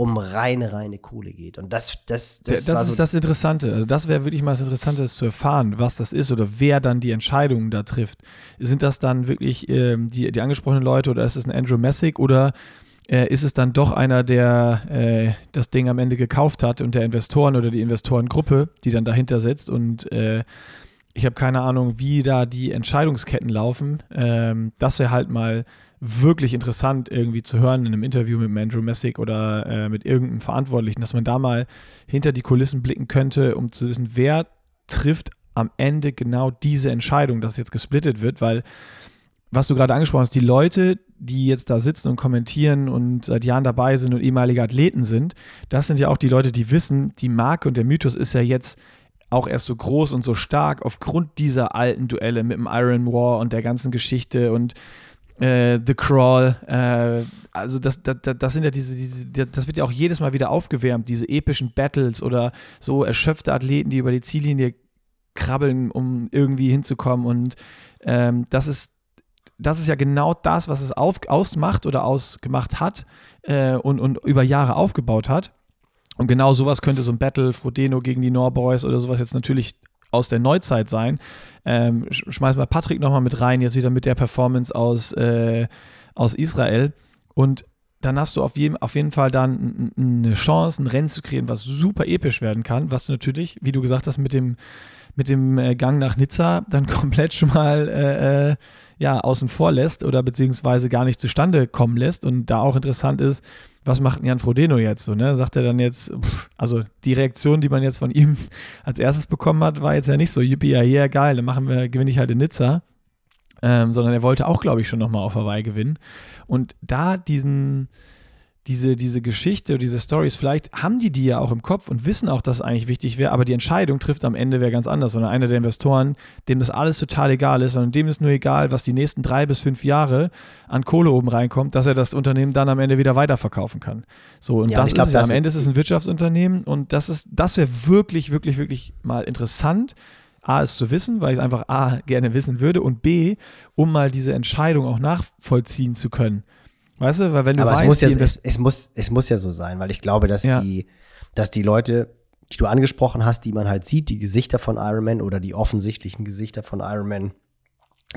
Speaker 2: um reine, reine Kohle geht. Und das, das,
Speaker 1: das, das ist so das Interessante. Also das wäre wirklich mal das Interessante, das zu erfahren, was das ist oder wer dann die Entscheidungen da trifft. Sind das dann wirklich ähm, die, die angesprochenen Leute oder ist es ein Andrew Messick oder äh, ist es dann doch einer, der äh, das Ding am Ende gekauft hat und der Investoren oder die Investorengruppe, die dann dahinter sitzt und äh, ich habe keine Ahnung, wie da die Entscheidungsketten laufen. Ähm, das wäre halt mal wirklich interessant irgendwie zu hören in einem Interview mit Andrew Messick oder äh, mit irgendeinem Verantwortlichen, dass man da mal hinter die Kulissen blicken könnte, um zu wissen, wer trifft am Ende genau diese Entscheidung, dass jetzt gesplittet wird, weil was du gerade angesprochen hast, die Leute, die jetzt da sitzen und kommentieren und seit Jahren dabei sind und ehemalige Athleten sind, das sind ja auch die Leute, die wissen, die Marke und der Mythos ist ja jetzt auch erst so groß und so stark aufgrund dieser alten Duelle mit dem Iron War und der ganzen Geschichte und äh, The Crawl. Äh, also das, das, das sind ja diese, diese, das wird ja auch jedes Mal wieder aufgewärmt, diese epischen Battles oder so erschöpfte Athleten, die über die Ziellinie krabbeln, um irgendwie hinzukommen. Und ähm, das ist das ist ja genau das, was es auf, ausmacht oder ausgemacht hat äh, und, und über Jahre aufgebaut hat. Und genau sowas könnte so ein Battle Frodeno gegen die Norboys oder sowas jetzt natürlich aus der Neuzeit sein. Ähm, schmeiß mal Patrick nochmal mit rein, jetzt wieder mit der Performance aus, äh, aus Israel. Und dann hast du auf jeden, auf jeden Fall dann eine Chance, ein Rennen zu kreieren, was super episch werden kann, was du natürlich, wie du gesagt hast, mit dem, mit dem äh, Gang nach Nizza dann komplett schon mal äh, äh, ja, außen vor lässt oder beziehungsweise gar nicht zustande kommen lässt. Und da auch interessant ist, was macht Jan Frodeno jetzt so, ne? Sagt er dann jetzt, also die Reaktion, die man jetzt von ihm als erstes bekommen hat, war jetzt ja nicht so, yippie, ja, yeah, geil, dann machen wir, gewinne ich halt in Nizza. Ähm, sondern er wollte auch, glaube ich, schon nochmal auf Hawaii gewinnen. Und da diesen, diese, diese Geschichte, diese Stories, vielleicht haben die die ja auch im Kopf und wissen auch, dass es eigentlich wichtig wäre, aber die Entscheidung trifft am Ende wer ganz anders, sondern einer der Investoren, dem das alles total egal ist, sondern dem ist nur egal, was die nächsten drei bis fünf Jahre an Kohle oben reinkommt, dass er das Unternehmen dann am Ende wieder weiterverkaufen kann. So, und ja, das glaub, ist ja, am Ende ist es ein Wirtschaftsunternehmen und das ist, das wäre wirklich, wirklich, wirklich mal interessant, A, es zu wissen, weil ich es einfach A, gerne wissen würde und B, um mal diese Entscheidung auch nachvollziehen zu können. Weißt du, weil wenn du
Speaker 2: Aber
Speaker 1: weißt,
Speaker 2: es muss, ja, es, es, muss, es muss ja so sein, weil ich glaube, dass ja. die, dass die Leute, die du angesprochen hast, die man halt sieht, die Gesichter von Iron Man oder die offensichtlichen Gesichter von Iron Man,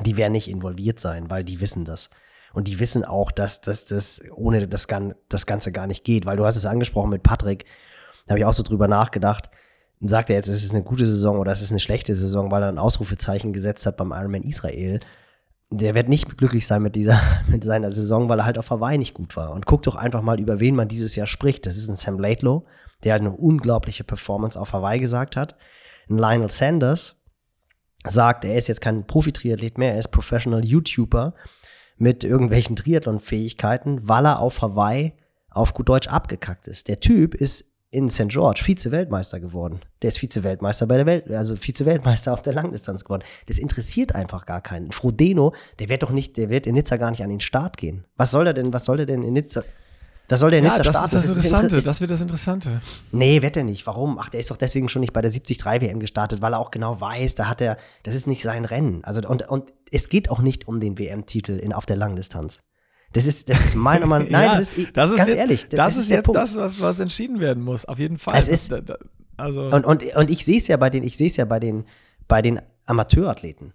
Speaker 2: die werden nicht involviert sein, weil die wissen das. Und die wissen auch, dass, das ohne das, das Ganze gar nicht geht, weil du hast es angesprochen mit Patrick, da habe ich auch so drüber nachgedacht. Und sagt er jetzt, es ist eine gute Saison oder es ist eine schlechte Saison, weil er ein Ausrufezeichen gesetzt hat beim Ironman Israel der wird nicht glücklich sein mit dieser, mit seiner Saison, weil er halt auf Hawaii nicht gut war. Und guck doch einfach mal, über wen man dieses Jahr spricht. Das ist ein Sam Laidlow, der eine unglaubliche Performance auf Hawaii gesagt hat. Ein Lionel Sanders sagt, er ist jetzt kein Profi-Triathlet mehr, er ist Professional YouTuber mit irgendwelchen Triathlon-Fähigkeiten, weil er auf Hawaii auf gut Deutsch abgekackt ist. Der Typ ist in St. George Vize-Weltmeister geworden. Der ist Vize-Weltmeister bei der Welt, also Vize-Weltmeister auf der Langdistanz geworden. Das interessiert einfach gar keinen. Frodeno, der wird doch nicht, der wird in Nizza gar nicht an den Start gehen. Was soll der denn, was soll der denn in Nizza? Was soll der in
Speaker 1: ja,
Speaker 2: Nizza
Speaker 1: das
Speaker 2: starten?
Speaker 1: Ist das, das, Interessante, das wird das Interessante.
Speaker 2: Nee, wird er nicht. Warum? Ach, der ist doch deswegen schon nicht bei der 73 WM gestartet, weil er auch genau weiß, da hat er, das ist nicht sein Rennen. Also, und, und es geht auch nicht um den WM-Titel auf der Langdistanz. Das ist, das ist meiner Meinung nach, nein,
Speaker 1: ja,
Speaker 2: das ist,
Speaker 1: das ist
Speaker 2: ganz
Speaker 1: jetzt,
Speaker 2: ehrlich.
Speaker 1: Das, das ist, ist jetzt Punkt. das, was, was entschieden werden muss, auf jeden Fall.
Speaker 2: Es ist, also. und, und, und ich sehe es ja bei den, ich sehe es ja bei den, bei den Amateurathleten.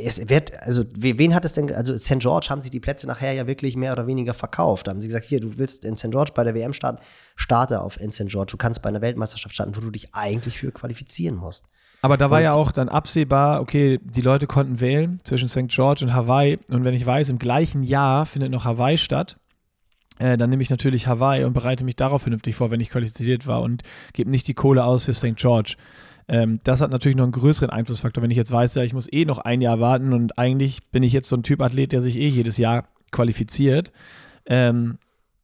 Speaker 2: Es wird, also, wen hat es denn, also St. George haben sie die Plätze nachher ja wirklich mehr oder weniger verkauft. Da haben sie gesagt, hier, du willst in St. George bei der WM starten, starte auf in St. George. Du kannst bei einer Weltmeisterschaft starten, wo du dich eigentlich für qualifizieren musst.
Speaker 1: Aber da war und ja auch dann absehbar, okay, die Leute konnten wählen zwischen St. George und Hawaii. Und wenn ich weiß, im gleichen Jahr findet noch Hawaii statt, äh, dann nehme ich natürlich Hawaii und bereite mich darauf vernünftig vor, wenn ich qualifiziert war und gebe nicht die Kohle aus für St. George. Ähm, das hat natürlich noch einen größeren Einflussfaktor, wenn ich jetzt weiß, ja, ich muss eh noch ein Jahr warten und eigentlich bin ich jetzt so ein Typ Athlet, der sich eh jedes Jahr qualifiziert. Ähm,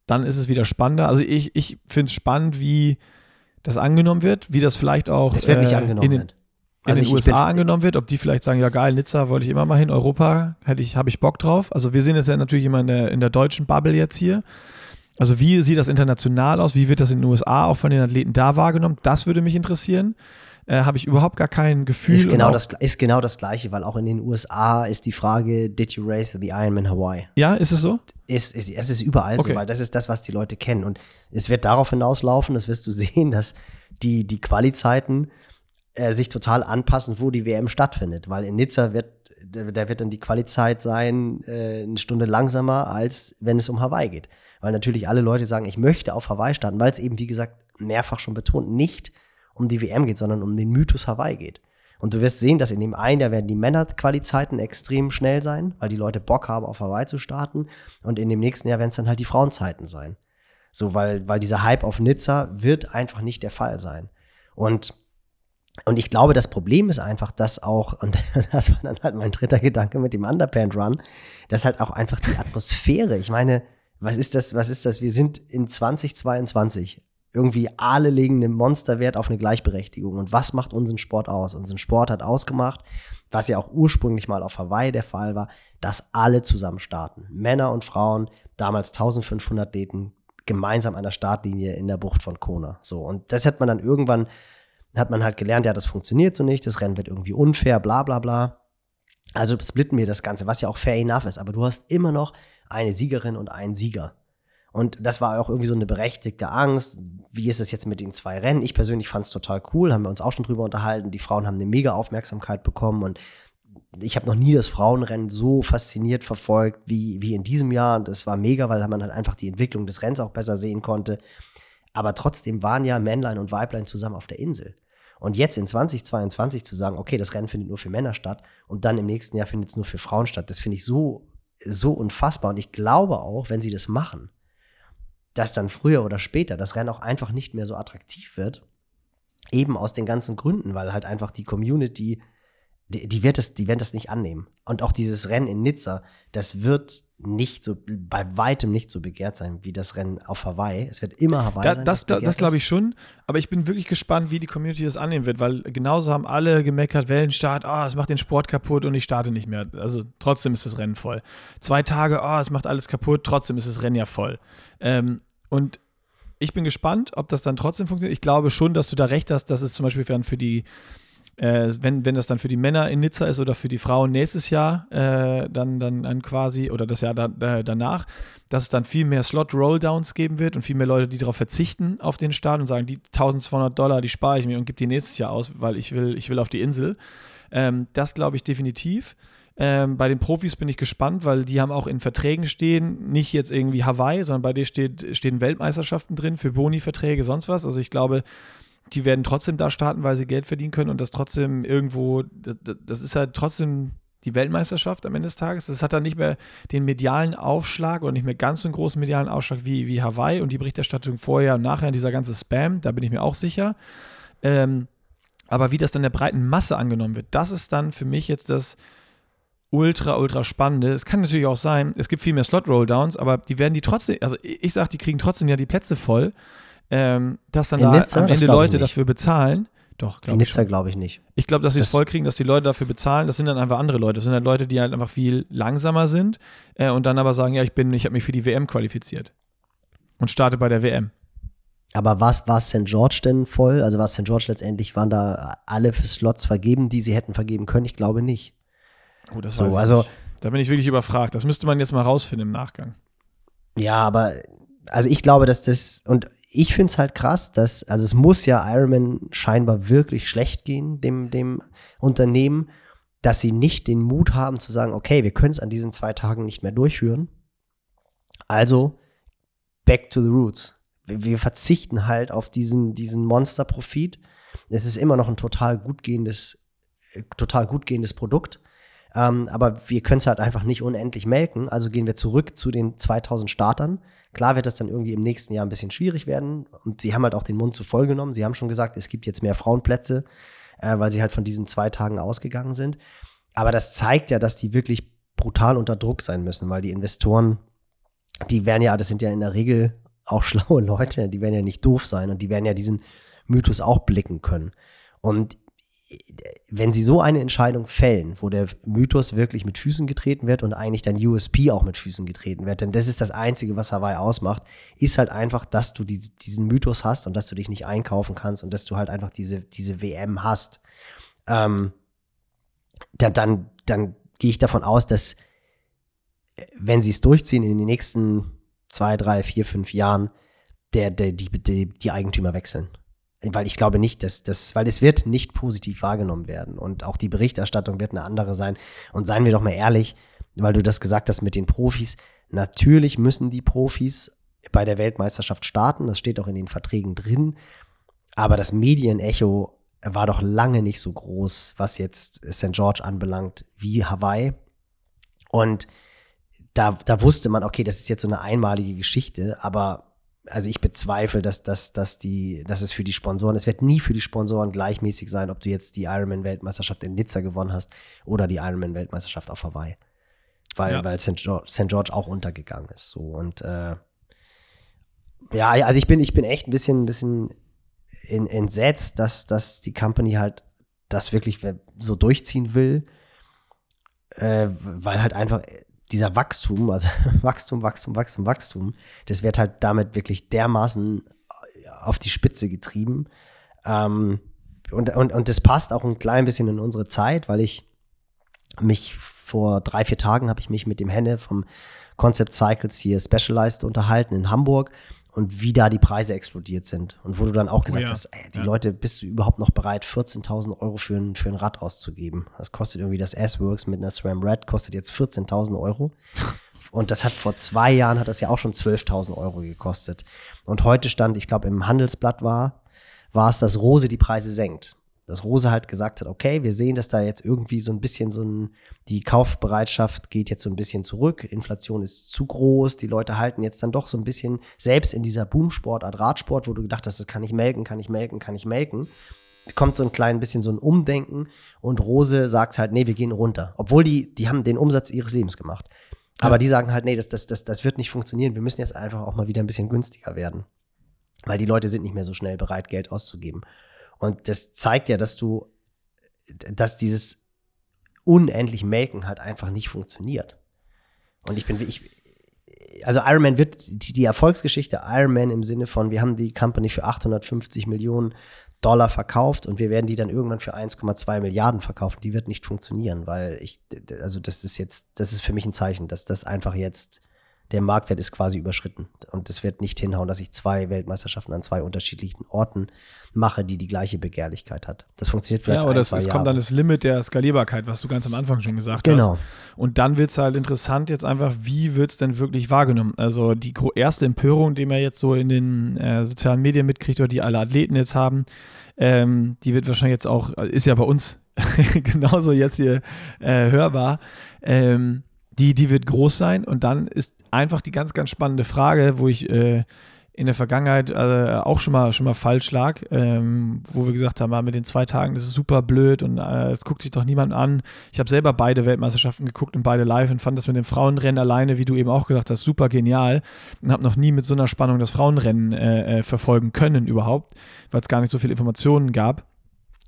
Speaker 1: dann ist es wieder spannender. Also ich, ich finde es spannend, wie das angenommen wird, wie das vielleicht auch.
Speaker 2: Es wird nicht äh, angenommen. In den,
Speaker 1: also in den USA angenommen wird, ob die vielleicht sagen, ja geil, Nizza wollte ich immer mal hin, Europa hätte ich, habe ich Bock drauf. Also wir sehen es ja natürlich immer in der, in der deutschen Bubble jetzt hier. Also wie sieht das international aus? Wie wird das in den USA auch von den Athleten da wahrgenommen? Das würde mich interessieren. äh, habe ich überhaupt gar kein Gefühl.
Speaker 2: Ist genau, das, ist genau das Gleiche, weil auch in den USA ist die Frage, did you race the Ironman Hawaii?
Speaker 1: Ja, ist es so?
Speaker 2: Ist, ist, es ist überall
Speaker 1: Okay.
Speaker 2: so, weil das ist das, was die Leute kennen. Und es wird darauf hinauslaufen, das wirst du sehen, dass die, die Quali-Zeiten äh, sich total anpassen, wo die WM stattfindet. Weil in Nizza wird, da da wird dann die Quali-Zeit sein, äh, eine Stunde langsamer, als wenn es um Hawaii geht. Weil natürlich alle Leute sagen, ich möchte auf Hawaii starten, weil es eben, wie gesagt, mehrfach schon betont, nicht um die WM geht, sondern um den Mythos Hawaii geht. Und du wirst sehen, dass in dem einen Jahr werden die Männerqualizeiten extrem schnell sein, weil die Leute Bock haben, auf Hawaii zu starten. Und in dem nächsten Jahr werden es dann halt die Frauenzeiten sein. So, weil, weil dieser Hype auf Nizza wird einfach nicht der Fall sein. Und, und ich glaube, das Problem ist einfach, dass auch, und das war dann halt mein dritter Gedanke mit dem Underpant Run, dass halt auch einfach die Atmosphäre, ich meine, was ist das, was ist das? Wir sind in 2022. Irgendwie alle legen einen Monsterwert auf eine Gleichberechtigung. Und was macht unseren Sport aus? Unseren Sport hat ausgemacht, was ja auch ursprünglich mal auf Hawaii der Fall war, dass alle zusammen starten. Männer und Frauen, damals 1500 Athleten, gemeinsam an der Startlinie in der Bucht von Kona. So. Und das hat man dann irgendwann, hat man halt gelernt, ja, das funktioniert so nicht, das Rennen wird irgendwie unfair, bla, bla, bla. Also splitten wir das Ganze, was ja auch fair enough ist. Aber du hast immer noch eine Siegerin und einen Sieger. Und das war auch irgendwie so eine berechtigte Angst. Wie ist es jetzt mit den zwei Rennen? Ich persönlich fand es total cool, haben wir uns auch schon drüber unterhalten. Die Frauen haben eine mega Aufmerksamkeit bekommen und ich habe noch nie das Frauenrennen so fasziniert verfolgt wie, wie in diesem Jahr. Und es war mega, weil man halt einfach die Entwicklung des Rennens auch besser sehen konnte. Aber trotzdem waren ja Männlein und Weiblein zusammen auf der Insel. Und jetzt in 2022 zu sagen, okay, das Rennen findet nur für Männer statt und dann im nächsten Jahr findet es nur für Frauen statt, das finde ich so, so unfassbar. Und ich glaube auch, wenn sie das machen, dass dann früher oder später das Rennen auch einfach nicht mehr so attraktiv wird. Eben aus den ganzen Gründen, weil halt einfach die Community, die, die, wird das, die werden das nicht annehmen. Und auch dieses Rennen in Nizza, das wird nicht so, bei weitem nicht so begehrt sein wie das Rennen auf Hawaii. Es wird immer Hawaii
Speaker 1: Da,
Speaker 2: sein.
Speaker 1: das das, das glaube ich schon, aber ich bin wirklich gespannt, wie die Community das annehmen wird, weil genauso haben alle gemeckert, Wellenstart, ah, es macht den Sport kaputt und ich starte nicht mehr. Also trotzdem ist das Rennen voll. Zwei Tage, ah, es macht alles kaputt, trotzdem ist das Rennen ja voll. Ähm, und ich bin gespannt, ob das dann trotzdem funktioniert. Ich glaube schon, dass du da recht hast, dass es zum Beispiel für die, äh, wenn, wenn das dann für die Männer in Nizza ist oder für die Frauen nächstes Jahr, äh, dann, dann, dann quasi, oder das Jahr da, äh, danach, dass es dann viel mehr Slot-Rolldowns geben wird und viel mehr Leute, die darauf verzichten auf den Start und sagen, die 1200 Dollar, die spare ich mir und gebe die nächstes Jahr aus, weil ich will, ich will auf die Insel. Ähm, das glaube ich definitiv. Ähm, bei den Profis bin ich gespannt, weil die haben auch in Verträgen stehen, nicht jetzt irgendwie Hawaii, sondern bei dir steht, stehen Weltmeisterschaften drin für Boni-Verträge, sonst was. Also ich glaube, die werden trotzdem da starten, weil sie Geld verdienen können und das trotzdem irgendwo, das, das ist halt trotzdem die Weltmeisterschaft am Ende des Tages. Das hat dann nicht mehr den medialen Aufschlag oder nicht mehr ganz so einen großen medialen Aufschlag wie, wie Hawaii und die Berichterstattung vorher und nachher, dieser ganze Spam, da bin ich mir auch sicher. Ähm, aber wie das dann der breiten Masse angenommen wird, das ist dann für mich jetzt das ultra, ultra spannende. Es kann natürlich auch sein, es gibt viel mehr Slot-Rolldowns, aber die werden die trotzdem, also ich sage, die kriegen trotzdem ja die Plätze voll, ähm, dass dann
Speaker 2: In
Speaker 1: da
Speaker 2: Nizza?
Speaker 1: am Ende Leute dafür bezahlen. Doch,
Speaker 2: In
Speaker 1: glaube ich.
Speaker 2: Nizza
Speaker 1: schon.
Speaker 2: glaube ich nicht.
Speaker 1: Ich glaube, dass sie es
Speaker 2: Das-
Speaker 1: voll kriegen, dass die Leute dafür bezahlen. Das sind dann einfach andere Leute. Das sind halt Leute, die halt einfach viel langsamer sind äh, und dann aber sagen, ja, ich bin, ich habe mich für die WM qualifiziert und starte bei der WM.
Speaker 2: Aber was war St. George denn voll? Also war St. George letztendlich, waren da alle für Slots vergeben, die sie hätten vergeben können? Ich glaube nicht.
Speaker 1: Oh, das
Speaker 2: So, also-
Speaker 1: nicht. Da bin ich wirklich überfragt. Das müsste man jetzt mal rausfinden im Nachgang.
Speaker 2: Ja, aber also ich glaube, dass das und ich finde es halt krass, dass also es muss ja Ironman scheinbar wirklich schlecht gehen dem dem Unternehmen, dass sie nicht den Mut haben zu sagen, okay, wir können es an diesen zwei Tagen nicht mehr durchführen. Also back to the roots. Wir, wir verzichten halt auf diesen diesen Monsterprofit. Es ist immer noch ein total gut gehendes äh, total gut gehendes Produkt. Ähm, aber wir können es halt einfach nicht unendlich melken. Also gehen wir zurück zu den 2000 Startern. Klar wird das dann irgendwie im nächsten Jahr ein bisschen schwierig werden. Und sie haben halt auch den Mund zu voll genommen. Sie haben schon gesagt, es gibt jetzt mehr Frauenplätze, äh, weil sie halt von diesen zwei Tagen ausgegangen sind. Aber das zeigt ja, dass die wirklich brutal unter Druck sein müssen, weil die Investoren, die werden ja, das sind ja in der Regel auch schlaue Leute, die werden ja nicht doof sein und die werden ja diesen Mythos auch blicken können. Und wenn sie so eine Entscheidung fällen, wo der Mythos wirklich mit Füßen getreten wird und eigentlich dein USP auch mit Füßen getreten wird, denn das ist das Einzige, was Hawaii ausmacht, ist halt einfach, dass du die, diesen Mythos hast und dass du dich nicht einkaufen kannst und dass du halt einfach diese, diese WM hast. Ähm, dann, dann, dann gehe ich davon aus, dass wenn sie es durchziehen in den nächsten zwei, drei, vier, fünf Jahren, der, der, die, die, die Eigentümer wechseln weil ich glaube nicht, dass das, weil es wird nicht positiv wahrgenommen werden und auch die Berichterstattung wird eine andere sein. Und seien wir doch mal ehrlich, weil du das gesagt hast mit den Profis, natürlich müssen die Profis bei der Weltmeisterschaft starten, das steht auch in den Verträgen drin, aber das Medienecho war doch lange nicht so groß, was jetzt St. George anbelangt, wie Hawaii. Und da, da wusste man, okay, das ist jetzt so eine einmalige Geschichte, aber also ich bezweifle, dass, dass, dass, die, dass es für die Sponsoren, es wird nie für die Sponsoren gleichmäßig sein, ob du jetzt die Ironman-Weltmeisterschaft in Nizza gewonnen hast oder die Ironman-Weltmeisterschaft auf Hawaii. Weil, ja. weil St. George, St. George auch untergegangen ist. So. Und äh, ja, also ich bin, ich bin echt ein bisschen, ein bisschen in, entsetzt, dass, dass die Company halt das wirklich so durchziehen will. Äh, weil halt einfach dieser Wachstum, also Wachstum, Wachstum, Wachstum, Wachstum, das wird halt damit wirklich dermaßen auf die Spitze getrieben. Ähm, und, und, und das passt auch ein klein bisschen in unsere Zeit, weil ich mich vor drei, vier Tagen habe ich mich mit dem Henne vom Concept Cycles hier Specialized unterhalten in Hamburg und wie da die Preise explodiert sind. Und wo du dann auch gesagt oh ja. hast, ey, die ja. Leute, bist du überhaupt noch bereit, 14.000 Euro für ein, für ein Rad auszugeben? Das kostet irgendwie das S-Works mit einer SRAM Red, kostet jetzt 14.000 Euro. Und das hat vor zwei Jahren, hat das ja auch schon 12.000 Euro gekostet. Und heute stand, ich glaube, im Handelsblatt war, war es, dass Rose die Preise senkt dass Rose halt gesagt hat, okay, wir sehen, dass da jetzt irgendwie so ein bisschen so ein, die Kaufbereitschaft geht jetzt so ein bisschen zurück, Inflation ist zu groß, die Leute halten jetzt dann doch so ein bisschen, selbst in dieser Boomsportart Radsport, wo du gedacht hast, das kann ich melken, kann ich melken, kann ich melken, kommt so ein klein bisschen so ein Umdenken und Rose sagt halt, nee, wir gehen runter. Obwohl die, die haben den Umsatz ihres Lebens gemacht. Aber die sagen halt, nee, das, das, das, das wird nicht funktionieren. Wir müssen jetzt einfach auch mal wieder ein bisschen günstiger werden. Weil die Leute sind nicht mehr so schnell bereit, Geld auszugeben. Und das zeigt ja, dass du, dass dieses unendlich Melken halt einfach nicht funktioniert. Und ich bin, ich, also Ironman wird die, die Erfolgsgeschichte Ironman im Sinne von, wir haben die Company für 850 Millionen Dollar verkauft und wir werden die dann irgendwann für 1,2 Milliarden verkaufen. Die wird nicht funktionieren, weil ich, also das ist jetzt, das ist für mich ein Zeichen, dass das einfach jetzt der Marktwert ist quasi überschritten. Und es wird nicht hinhauen, dass ich zwei Weltmeisterschaften an zwei unterschiedlichen Orten mache, die die gleiche Begehrlichkeit hat. Das funktioniert vielleicht
Speaker 1: Ja, aber das, es kommt dann das Limit der Skalierbarkeit, was du ganz am Anfang schon gesagt
Speaker 2: genau.
Speaker 1: hast. Genau. Und dann wird es halt interessant jetzt einfach, wie wird es denn wirklich wahrgenommen? Also die erste Empörung, die man jetzt so in den äh, sozialen Medien mitkriegt oder die alle Athleten jetzt haben, ähm, die wird wahrscheinlich jetzt auch, ist ja bei uns genauso jetzt hier äh, hörbar. Ähm, die, die wird groß sein und dann ist einfach die ganz, ganz spannende Frage, wo ich äh, in der Vergangenheit äh, auch schon mal, schon mal falsch lag, ähm, wo wir gesagt haben, ah, mit den zwei Tagen, das ist super blöd und äh, es guckt sich doch niemand an. Ich habe selber beide Weltmeisterschaften geguckt und beide live und fand das mit dem Frauenrennen alleine, wie du eben auch gesagt hast, super genial und habe noch nie mit so einer Spannung das Frauenrennen äh, äh verfolgen können überhaupt, weil es gar nicht so viele Informationen gab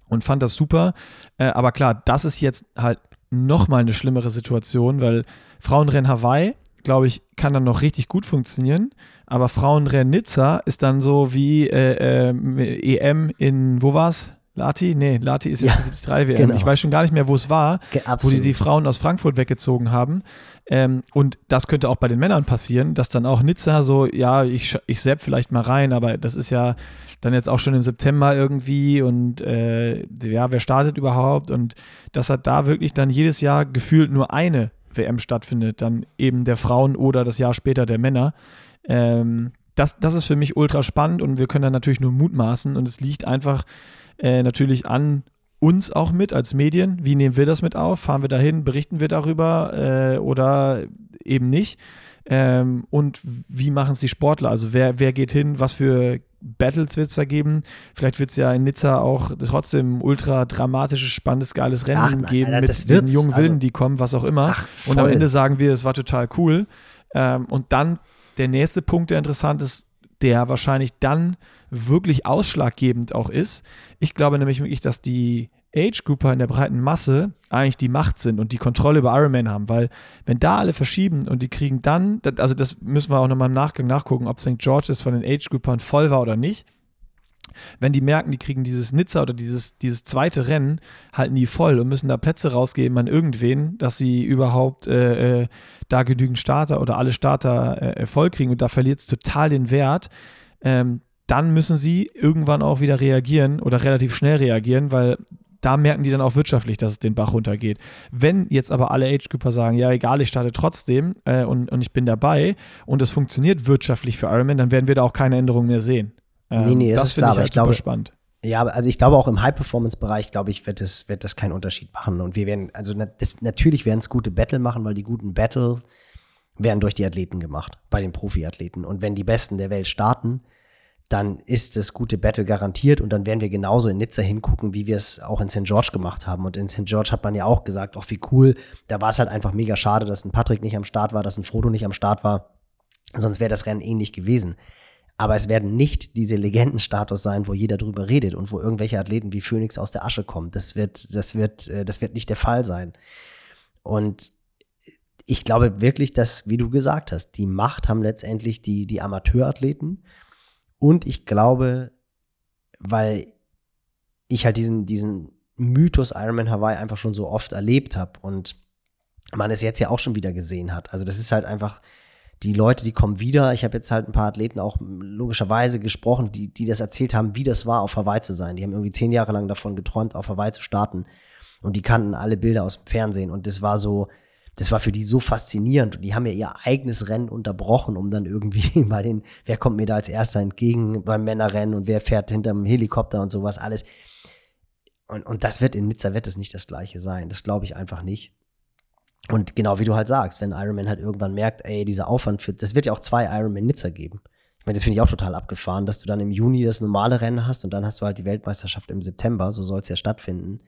Speaker 1: und fand das super. Äh, aber klar, das ist jetzt halt nochmal eine schlimmere Situation, weil Frauenrennen Hawaii, glaube ich, kann dann noch richtig gut funktionieren. Aber Frauenrennen Nizza ist dann so wie äh, äh, EM in, wo war's? Lati? Nee, Lati ist jetzt ja, 73 WM. Genau. Ich weiß schon gar nicht mehr, wo es war, Absolut. wo die die Frauen aus Frankfurt weggezogen haben. Ähm, und das könnte auch bei den Männern passieren, dass dann auch Nizza so, ja, ich, ich sepp vielleicht mal rein, aber das ist ja dann jetzt auch schon im September irgendwie und äh, ja, wer startet überhaupt? Und dass hat da wirklich dann jedes Jahr gefühlt nur eine WM stattfindet, dann eben der Frauen oder das Jahr später der Männer. Ähm, das, das ist für mich ultra spannend und wir können dann natürlich nur mutmaßen und es liegt einfach äh, natürlich an uns auch mit als Medien. Wie nehmen wir das mit auf? Fahren wir dahin, berichten wir darüber äh, oder eben nicht? Ähm, und wie machen es die Sportler? Also wer, wer geht hin? Was für Battles wird es da geben? Vielleicht wird es ja in Nizza auch trotzdem ultra dramatisches, spannendes, geiles Rennen Ach, geben Alter, mit den jungen Wilden, also, die kommen, was auch immer. Ach, und am Ende sagen wir, es war total cool. Ähm, und dann der nächste Punkt, der interessant ist, der wahrscheinlich dann wirklich ausschlaggebend auch ist. Ich glaube nämlich wirklich, dass die Age-Grouper in der breiten Masse eigentlich die Macht sind und die Kontrolle über Ironman haben, weil wenn da alle verschieben und die kriegen dann, also das müssen wir auch nochmal im Nachgang nachgucken, ob St. George's von den Age-Groupern voll war oder nicht. Wenn die merken, die kriegen dieses Nizza oder dieses, dieses zweite Rennen halt nie voll und müssen da Plätze rausgeben an irgendwen, dass sie überhaupt äh, äh, da genügend Starter oder alle Starter äh, voll kriegen und da verliert es total den Wert, ähm, dann müssen sie irgendwann auch wieder reagieren oder relativ schnell reagieren, weil da merken die dann auch wirtschaftlich, dass es den Bach runtergeht. Wenn jetzt aber alle Age-Grouper sagen, ja egal, ich starte trotzdem äh, und, und ich bin dabei und es funktioniert wirtschaftlich für Ironman, dann werden wir da auch keine Änderungen mehr sehen.
Speaker 2: Ähm, nee, nee, das, das ist klar, ich, halt
Speaker 1: ich glaube, spannend.
Speaker 2: Ja, also ich glaube auch im High-Performance-Bereich, glaube ich, wird das, wird das keinen Unterschied machen. Und wir werden, also das, natürlich werden es gute Battle machen, weil die guten Battle werden durch die Athleten gemacht, bei den Profi-Athleten. Und wenn die Besten der Welt starten, dann ist das gute Battle garantiert und dann werden wir genauso in Nizza hingucken, wie wir es auch in St. George gemacht haben. Und in St. George hat man ja auch gesagt, ach wie cool, da war es halt einfach mega schade, dass ein Patrick nicht am Start war, dass ein Frodo nicht am Start war. Sonst wäre das Rennen ähnlich gewesen. Aber es werden nicht diese Legendenstatus sein, wo jeder drüber redet und wo irgendwelche Athleten wie Phoenix aus der Asche kommen. Das wird, das wird, äh, das wird nicht der Fall sein. Und ich glaube wirklich, dass, wie du gesagt hast, die Macht haben letztendlich die, die Amateurathleten. Und ich glaube, weil ich halt diesen, diesen Mythos Ironman Hawaii einfach schon so oft erlebt habe und man es jetzt ja auch schon wieder gesehen hat. Also das ist halt einfach, die Leute, die kommen wieder. Ich habe jetzt halt ein paar Athleten auch logischerweise gesprochen, die, die das erzählt haben, wie das war, auf Hawaii zu sein. Die haben irgendwie zehn Jahre lang davon geträumt, auf Hawaii zu starten. Und die kannten alle Bilder aus dem Fernsehen. Und das war so, das war für die so faszinierend und die haben ja ihr eigenes Rennen unterbrochen, um dann irgendwie bei den, wer kommt mir da als erster entgegen beim Männerrennen und wer fährt hinterm Helikopter und sowas alles. Und, und das wird in Nizza wird das nicht das gleiche sein. Das glaube ich einfach nicht. Und genau wie du halt sagst, wenn Ironman halt irgendwann merkt, ey, dieser Aufwand für, das wird ja auch zwei Ironman Nizza geben. Ich meine, das finde ich auch total abgefahren, dass du dann im Juni das normale Rennen hast und dann hast du halt die Weltmeisterschaft im September, so soll es ja stattfinden.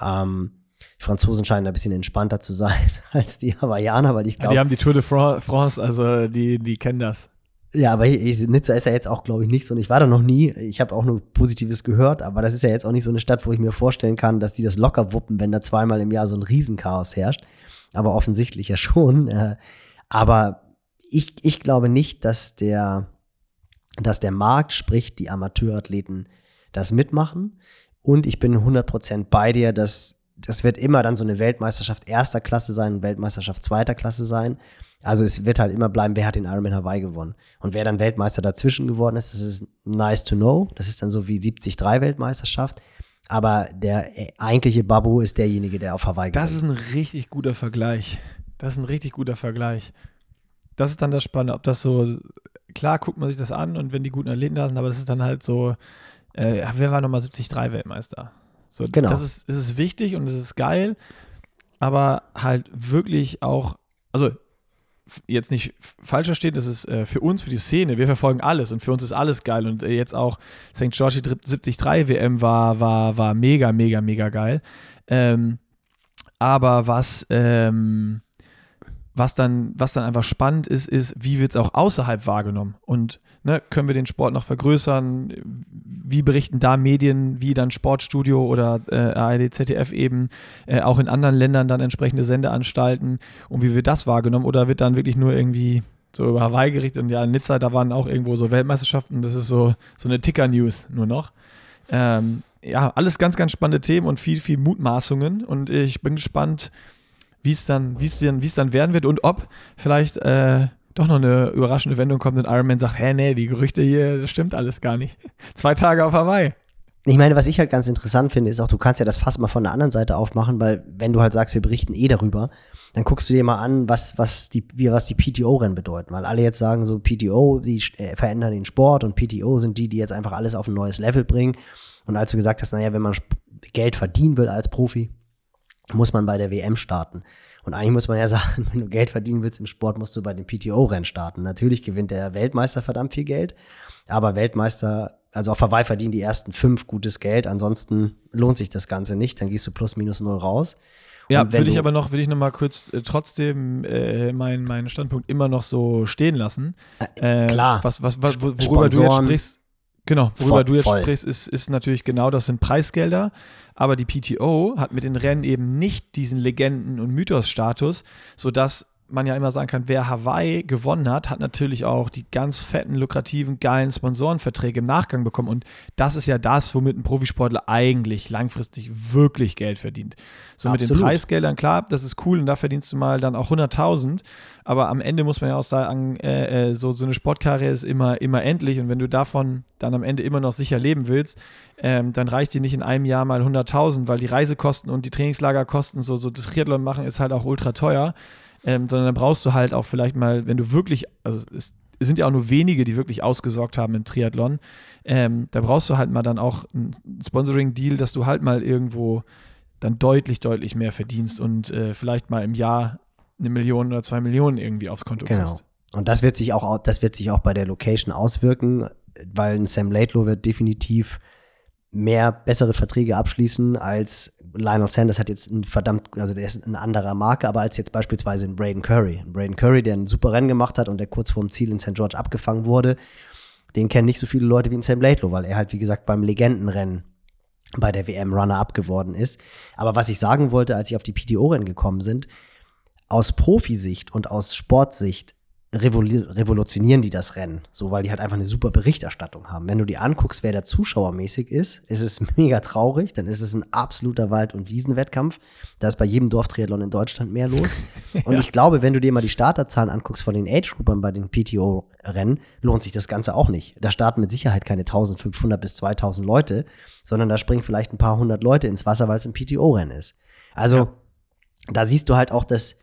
Speaker 2: Ähm, die Franzosen scheinen ein bisschen entspannter zu sein als die Hawaiianer, weil ich glaube.
Speaker 1: Die haben die Tour de France, also die, die kennen das.
Speaker 2: Ja, aber Nizza ist ja jetzt auch, glaube ich, nicht so. Und ich war da noch nie. Ich habe auch nur Positives gehört, aber das ist ja jetzt auch nicht so eine Stadt, wo ich mir vorstellen kann, dass die das locker wuppen, wenn da zweimal im Jahr so ein Riesenchaos herrscht. Aber offensichtlich ja schon. Äh, aber ich, ich glaube nicht, dass der, dass der Markt, sprich die Amateurathleten, das mitmachen. Und ich bin 100% bei dir, dass das wird immer dann so eine Weltmeisterschaft erster Klasse sein, Weltmeisterschaft zweiter Klasse sein. Also es wird halt immer bleiben, wer hat den Ironman Hawaii gewonnen. Und wer dann Weltmeister dazwischen geworden ist, das ist nice to know. Das ist dann so wie 73 Weltmeisterschaft. Aber der eigentliche Babu ist derjenige, der auf Hawaii
Speaker 1: gewinnt. Das ist ein richtig guter Vergleich. Das ist ein richtig guter Vergleich. Das ist dann das Spannende, ob das so, klar guckt man sich das an und wenn die guten Athleten da sind, aber es ist dann halt so, äh, wer war nochmal 73 Weltmeister? So, genau. Das ist, das ist wichtig und es ist geil, aber halt wirklich auch, also jetzt nicht falsch verstehen, das ist äh, für uns, für die Szene, wir verfolgen alles und für uns ist alles geil und äh, jetzt auch St. George 73 WM war, war, war mega, mega, mega geil. Ähm, aber was, ähm, was dann, was dann einfach spannend ist, ist, wie wird es auch außerhalb wahrgenommen? Und ne, können wir den Sport noch vergrößern? Wie berichten da Medien, wie dann Sportstudio oder äh, ARD, ZDF eben, äh, auch in anderen Ländern dann entsprechende Sendeanstalten und wie wird das wahrgenommen? Oder wird dann wirklich nur irgendwie so über Hawaii gerichtet und ja, in Nizza, da waren auch irgendwo so Weltmeisterschaften, das ist so, so eine Ticker-News nur noch. Ähm, ja, alles ganz, ganz spannende Themen und viel, viel Mutmaßungen und ich bin gespannt, wie es dann, wie es dann, wie es dann werden wird und ob vielleicht äh, doch noch eine überraschende Wendung kommt und Iron Man sagt, hä, nee, die Gerüchte hier, das stimmt alles gar nicht. Zwei Tage auf Hawaii.
Speaker 2: Ich meine, was ich halt ganz interessant finde, ist auch, du kannst ja das fast mal von der anderen Seite aufmachen, weil wenn du halt sagst, wir berichten eh darüber, dann guckst du dir mal an, was, was die, was die PTO-Rennen bedeuten. Weil alle jetzt sagen so, PTO, die äh, verändern den Sport und PTO sind die, die jetzt einfach alles auf ein neues Level bringen. Und als du gesagt hast, naja, wenn man Geld verdienen will als Profi, muss man bei der WM starten. Und eigentlich muss man ja sagen, wenn du Geld verdienen willst im Sport, musst du bei dem PTO-Rennen starten. Natürlich gewinnt der Weltmeister verdammt viel Geld, aber Weltmeister, also auf Hawaii verdienen die ersten fünf gutes Geld, ansonsten lohnt sich das Ganze nicht, dann gehst du plus minus null raus.
Speaker 1: Ja, würde ich aber noch, will ich noch mal kurz äh, trotzdem äh, meinen mein Standpunkt immer noch so stehen lassen.
Speaker 2: Äh, klar.
Speaker 1: Was, was, was, worüber Sponsoren. du jetzt sprichst, Genau, worüber voll, du jetzt voll. sprichst, ist, ist natürlich genau, das sind Preisgelder, aber die PTO hat mit den Rennen eben nicht diesen Legenden- und Mythos-Status, sodass man ja immer sagen kann, wer Hawaii gewonnen hat, hat natürlich auch die ganz fetten, lukrativen, geilen Sponsorenverträge im Nachgang bekommen. Und das ist ja das, womit ein Profisportler eigentlich langfristig wirklich Geld verdient. So Absolut. mit den Preisgeldern, klar, das ist cool und da verdienst du mal dann auch 100.000. Aber am Ende muss man ja auch sagen, äh, äh, so, so eine Sportkarriere ist immer, immer endlich. Und wenn du davon dann am Ende immer noch sicher leben willst, ähm, dann reicht dir nicht in einem Jahr mal 100.000, weil die Reisekosten und die Trainingslagerkosten, so, so das Triathlon machen, ist halt auch ultra teuer ähm, sondern dann brauchst du halt auch vielleicht mal, wenn du wirklich, also es, es sind ja auch nur wenige, die wirklich ausgesorgt haben im Triathlon, ähm, da brauchst du halt mal dann auch ein Sponsoring-Deal, dass du halt mal irgendwo dann deutlich, deutlich mehr verdienst und äh, vielleicht mal im Jahr eine Million oder zwei Millionen irgendwie aufs Konto
Speaker 2: genau.
Speaker 1: kriegst.
Speaker 2: Und das wird sich auch, das wird sich auch bei der Location auswirken, weil ein Sam Laidlow wird definitiv mehr bessere Verträge abschließen als Lionel Sanders hat jetzt ein verdammt, also der ist eine andere Marke, aber als jetzt beispielsweise ein Braden Curry. Ein Braden Curry, der ein super Rennen gemacht hat und der kurz vorm Ziel in St. George abgefangen wurde, den kennen nicht so viele Leute wie ein Sam Laidlow, weil er halt, wie gesagt, beim Legendenrennen bei der WM Runner-Up geworden ist. Aber was ich sagen wollte, als ich auf die PTO-Rennen gekommen sind, aus Profisicht und aus Sportsicht revolutionieren die das Rennen, so weil die halt einfach eine super Berichterstattung haben. Wenn du dir anguckst, wer da zuschauermäßig ist, ist es mega traurig, dann ist es ein absoluter Wald- und Wiesenwettkampf. Da ist bei jedem Dorftriathlon in Deutschland mehr los. Und ja. ich glaube, wenn du dir mal die Starterzahlen anguckst von den Age-Groupern bei den PTO-Rennen, lohnt sich das Ganze auch nicht. Da starten mit Sicherheit keine 1500 bis 2000 Leute, sondern da springen vielleicht ein paar hundert Leute ins Wasser, weil es ein PTO-Rennen ist. Also ja. da siehst du halt auch, dass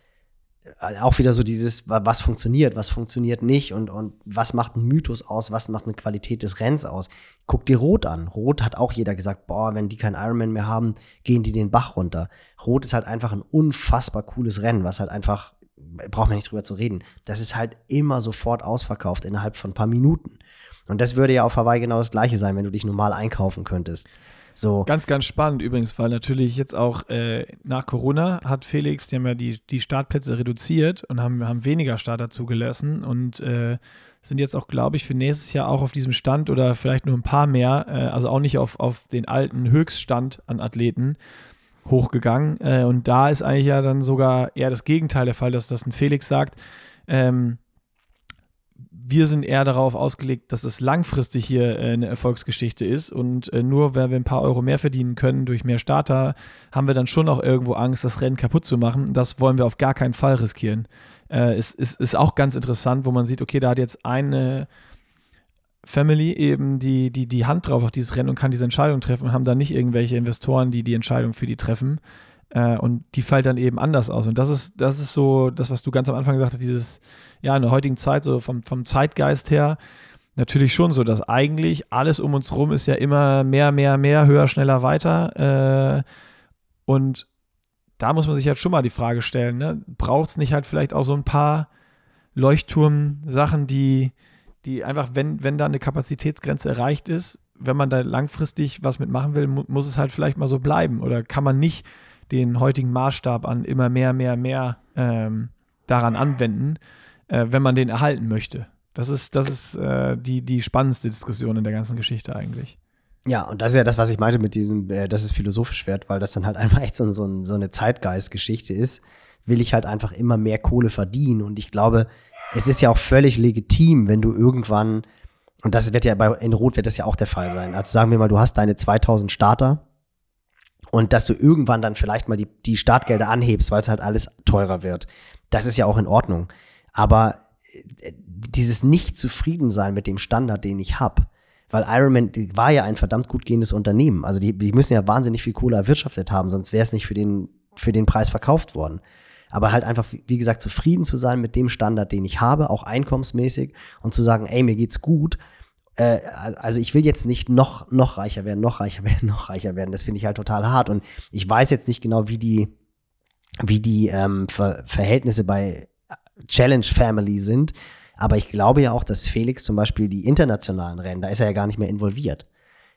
Speaker 2: auch wieder so dieses, was funktioniert, was funktioniert nicht und, und was macht ein Mythos aus, was macht eine Qualität des Rennens aus. Guck dir Rot an. Rot hat auch jeder gesagt, boah, wenn die keinen Ironman mehr haben, gehen die den Bach runter. Rot ist halt einfach ein unfassbar cooles Rennen, was halt einfach, braucht man nicht drüber zu reden, das ist halt immer sofort ausverkauft innerhalb von ein paar Minuten. Und das würde ja auf Hawaii genau das gleiche sein, wenn du dich normal einkaufen könntest. So.
Speaker 1: Ganz, ganz spannend übrigens, weil natürlich jetzt auch äh, nach Corona hat Felix, die haben ja die, die Startplätze reduziert und haben, haben weniger Starter zugelassen und äh, sind jetzt auch, glaube ich, für nächstes Jahr auch auf diesem Stand oder vielleicht nur ein paar mehr, äh, also auch nicht auf, auf den alten Höchststand an Athleten hochgegangen. Äh, und da ist eigentlich ja dann sogar eher das Gegenteil der Fall, dass das ein Felix sagt. Ähm, wir sind eher darauf ausgelegt, dass es langfristig hier äh, eine Erfolgsgeschichte ist und äh, nur wenn wir ein paar Euro mehr verdienen können durch mehr Starter, haben wir dann schon auch irgendwo Angst, das Rennen kaputt zu machen. Das wollen wir auf gar keinen Fall riskieren. Äh, es ist, ist auch ganz interessant, wo man sieht, okay, da hat jetzt eine Family eben die, die, die Hand drauf auf dieses Rennen und kann diese Entscheidung treffen und haben da nicht irgendwelche Investoren, die die Entscheidung für die treffen. Und die fällt dann eben anders aus. Und das ist, das ist so das, was du ganz am Anfang gesagt hast, dieses, ja, in der heutigen Zeit, so vom, vom Zeitgeist her, natürlich schon so, dass eigentlich alles um uns rum ist ja immer mehr, mehr, mehr, höher, schneller, weiter. Äh, und da muss man sich halt schon mal die Frage stellen, ne? braucht es nicht halt vielleicht auch so ein paar Leuchtturm-Sachen, die, die einfach, wenn, wenn da eine Kapazitätsgrenze erreicht ist, wenn man da langfristig was mitmachen will, mu muss es halt vielleicht mal so bleiben. Oder kann man nicht den heutigen Maßstab an immer mehr, mehr, mehr ähm, daran anwenden, äh, wenn man den erhalten möchte. Das ist, das ist äh, die, die spannendste Diskussion in der ganzen Geschichte eigentlich.
Speaker 2: Ja, und das ist ja das, was ich meinte mit diesem, äh, das ist philosophisch wert, weil das dann halt einfach echt so, so, so eine Zeitgeistgeschichte ist. Will ich halt einfach immer mehr Kohle verdienen. Und ich glaube, es ist ja auch völlig legitim, wenn du irgendwann, und das wird ja bei, in Rot wird das ja auch der Fall sein. Also sagen wir mal, du hast deine 2000 Starter und dass du irgendwann dann vielleicht mal die, die Startgelder anhebst, weil es halt alles teurer wird. Das ist ja auch in Ordnung. Aber äh, dieses Nicht-Zufriedensein mit dem Standard, den ich habe, weil Ironman war ja ein verdammt gut gehendes Unternehmen. Also die, die müssen ja wahnsinnig viel Kohle erwirtschaftet haben, sonst wäre es nicht für den, für den Preis verkauft worden. Aber halt einfach, wie gesagt, zufrieden zu sein mit dem Standard, den ich habe, auch einkommensmäßig und zu sagen, ey, mir geht's gut äh, also ich will jetzt nicht noch, noch reicher werden, noch reicher werden, noch reicher werden. Das finde ich halt total hart. Und ich weiß jetzt nicht genau, wie die, wie die ähm, Ver Verhältnisse bei Challenge Family sind. Aber ich glaube ja auch, dass Felix zum Beispiel die internationalen Rennen, da ist er ja gar nicht mehr involviert.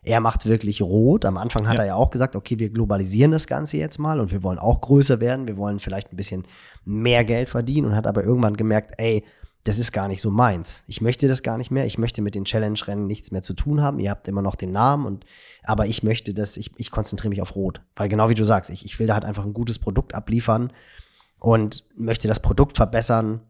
Speaker 2: Er macht wirklich rot. Am Anfang hat ja. er ja auch gesagt, okay, wir globalisieren das Ganze jetzt mal und wir wollen auch größer werden. Wir wollen vielleicht ein bisschen mehr Geld verdienen und hat aber irgendwann gemerkt, ey, das ist gar nicht so meins. Ich möchte das gar nicht mehr. Ich möchte mit den Challenge-Rennen nichts mehr zu tun haben. Ihr habt immer noch den Namen und, aber ich möchte das, ich, ich konzentriere mich auf Rot. Weil genau wie du sagst, ich, ich will da halt einfach ein gutes Produkt abliefern und möchte das Produkt verbessern.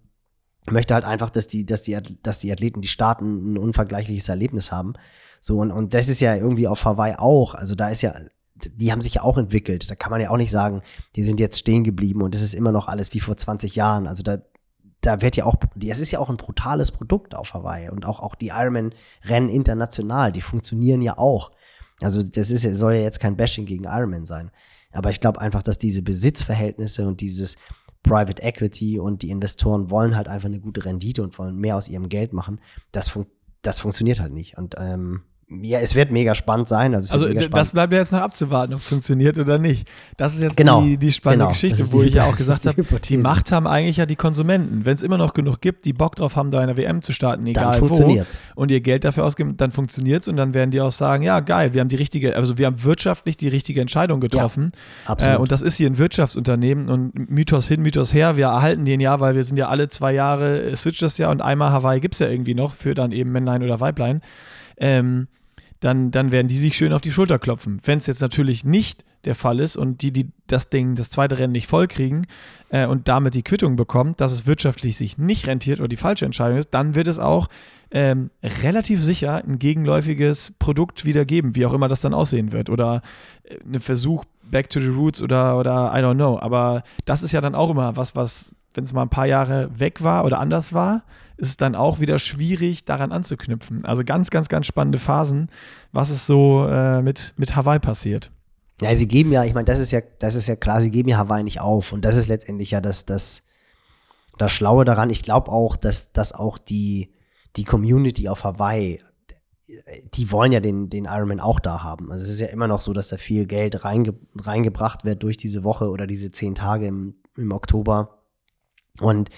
Speaker 2: Möchte halt einfach, dass die, dass die, dass die Athleten, die starten, ein unvergleichliches Erlebnis haben. So, und, und das ist ja irgendwie auf Hawaii auch. Also da ist ja, die haben sich ja auch entwickelt. Da kann man ja auch nicht sagen, die sind jetzt stehen geblieben und es ist immer noch alles wie vor 20 Jahren. Also da, da wird ja auch, es ist ja auch ein brutales Produkt auf Hawaii und auch, auch die Ironman-Rennen international, die funktionieren ja auch. Also das ist, soll ja jetzt kein Bashing gegen Ironman sein. Aber ich glaube einfach, dass diese Besitzverhältnisse und dieses Private Equity und die Investoren wollen halt einfach eine gute Rendite und wollen mehr aus ihrem Geld machen. Das, fun das funktioniert halt nicht. Und ähm, ja, es wird mega spannend sein. Also,
Speaker 1: also das bleibt ja jetzt noch abzuwarten, ob es funktioniert oder nicht. Das ist jetzt genau, die, die spannende genau. Geschichte, wo die, ich ja auch gesagt habe, die Macht haben eigentlich ja die Konsumenten. Wenn es immer noch genug gibt, die Bock drauf haben, da eine WM zu starten, egal wo, und ihr Geld dafür ausgeben, dann funktioniert es und dann werden die auch sagen, ja geil, wir haben die richtige, also wir haben wirtschaftlich die richtige Entscheidung getroffen. Ja, absolut. Äh, und das ist hier ein Wirtschaftsunternehmen und Mythos hin, Mythos her, wir erhalten den ja, weil wir sind ja alle zwei Jahre, äh, switcht das ja und einmal Hawaii gibt es ja irgendwie noch für dann eben Männlein oder Weiblein. Ähm, dann, dann werden die sich schön auf die Schulter klopfen. Wenn es jetzt natürlich nicht der Fall ist und die, die das Ding, das zweite Rennen nicht vollkriegen äh, und damit die Quittung bekommt, dass es wirtschaftlich sich nicht rentiert oder die falsche Entscheidung ist, dann wird es auch ähm, relativ sicher ein gegenläufiges Produkt wieder geben, wie auch immer das dann aussehen wird. Oder äh, ein Versuch back to the roots oder, oder I don't know. Aber das ist ja dann auch immer was, was, wenn es mal ein paar Jahre weg war oder anders war, ist es dann auch wieder schwierig, daran anzuknüpfen. Also ganz, ganz, ganz spannende Phasen, was ist so äh, mit, mit Hawaii passiert.
Speaker 2: Ja, sie geben ja, ich meine, das ist ja, das ist ja klar, sie geben ja Hawaii nicht auf. Und das ist letztendlich ja das, das, das Schlaue daran. Ich glaube auch, dass, dass auch die, die Community auf Hawaii, die wollen ja den, den Ironman auch da haben. Also es ist ja immer noch so, dass da viel Geld reinge, reingebracht wird durch diese Woche oder diese zehn Tage im, im Oktober. Und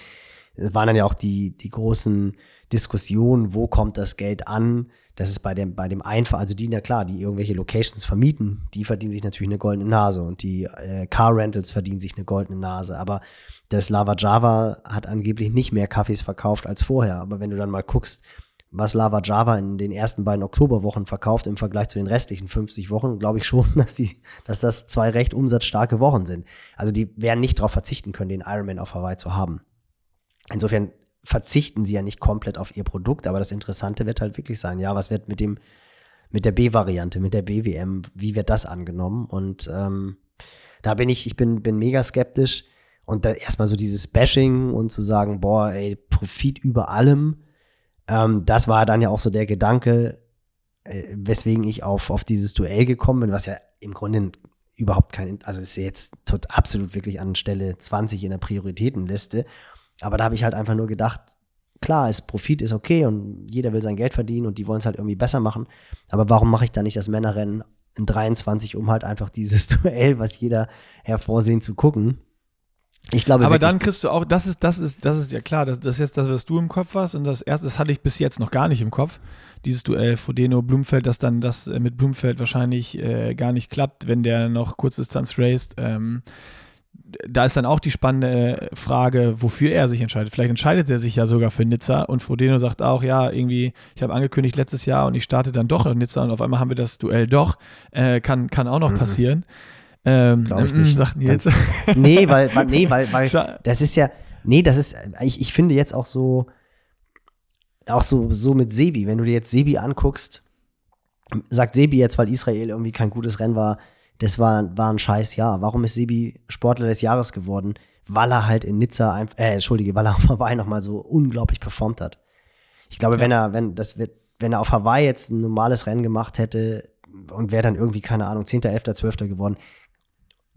Speaker 2: es waren dann ja auch die, die großen Diskussionen, wo kommt das Geld an? Das ist bei dem, bei dem Einfach, also die, na klar, die irgendwelche Locations vermieten, die verdienen sich natürlich eine goldene Nase und die äh, Car Rentals verdienen sich eine goldene Nase. Aber das Lava Java hat angeblich nicht mehr Kaffees verkauft als vorher. Aber wenn du dann mal guckst, was Lava Java in den ersten beiden Oktoberwochen verkauft im Vergleich zu den restlichen 50 Wochen, glaube ich schon, dass, die, dass das zwei recht umsatzstarke Wochen sind. Also die werden nicht darauf verzichten können, den Ironman auf Hawaii zu haben. Insofern verzichten sie ja nicht komplett auf ihr Produkt, aber das Interessante wird halt wirklich sein, ja, was wird mit dem, mit der B-Variante, mit der BWM, wie wird das angenommen? Und ähm, da bin ich, ich bin, bin mega skeptisch. Und da erstmal so dieses Bashing und zu sagen, boah, ey, Profit über allem, ähm, das war dann ja auch so der Gedanke, äh, weswegen ich auf, auf dieses Duell gekommen bin, was ja im Grunde überhaupt kein, also ist jetzt tot, absolut wirklich an Stelle 20 in der Prioritätenliste. Aber da habe ich halt einfach nur gedacht, klar, ist Profit ist okay und jeder will sein Geld verdienen und die wollen es halt irgendwie besser machen. Aber warum mache ich da nicht das Männerrennen in 23, um halt einfach dieses Duell, was jeder hervorsehen, zu gucken?
Speaker 1: Ich glaube, aber dann kriegst du auch, das ist, das ist, das ist ja klar, das, das ist jetzt das, was du im Kopf hast und das erste, das hatte ich bis jetzt noch gar nicht im Kopf. Dieses Duell Frodeno Blumfeld, dass dann das äh, mit Blumfeld wahrscheinlich äh, gar nicht klappt, wenn der noch Kurzdistanz raced. Ähm, da ist dann auch die spannende Frage, wofür er sich entscheidet. Vielleicht entscheidet er sich ja sogar für Nizza und Frodeno sagt auch, ja, irgendwie, ich habe angekündigt letztes Jahr und ich starte dann doch in Nizza und auf einmal haben wir das Duell doch. Äh, kann, kann auch noch mhm. passieren.
Speaker 2: Ähm, Glaube ich nicht. Sagt Nils. nee, weil, weil, nee, weil, weil das ist ja, nee, das ist, ich, ich finde jetzt auch so, auch so, so mit Sebi, wenn du dir jetzt Sebi anguckst, sagt Sebi jetzt, weil Israel irgendwie kein gutes Rennen war, das war, war ein scheiß Jahr. Warum ist Sebi Sportler des Jahres geworden? Weil er halt in Nizza, äh, entschuldige, weil er auf Hawaii nochmal so unglaublich performt hat. Ich glaube, ja. wenn er, wenn, das wird, wenn er auf Hawaii jetzt ein normales Rennen gemacht hätte und wäre dann irgendwie, keine Ahnung, 10., 11., 12. geworden,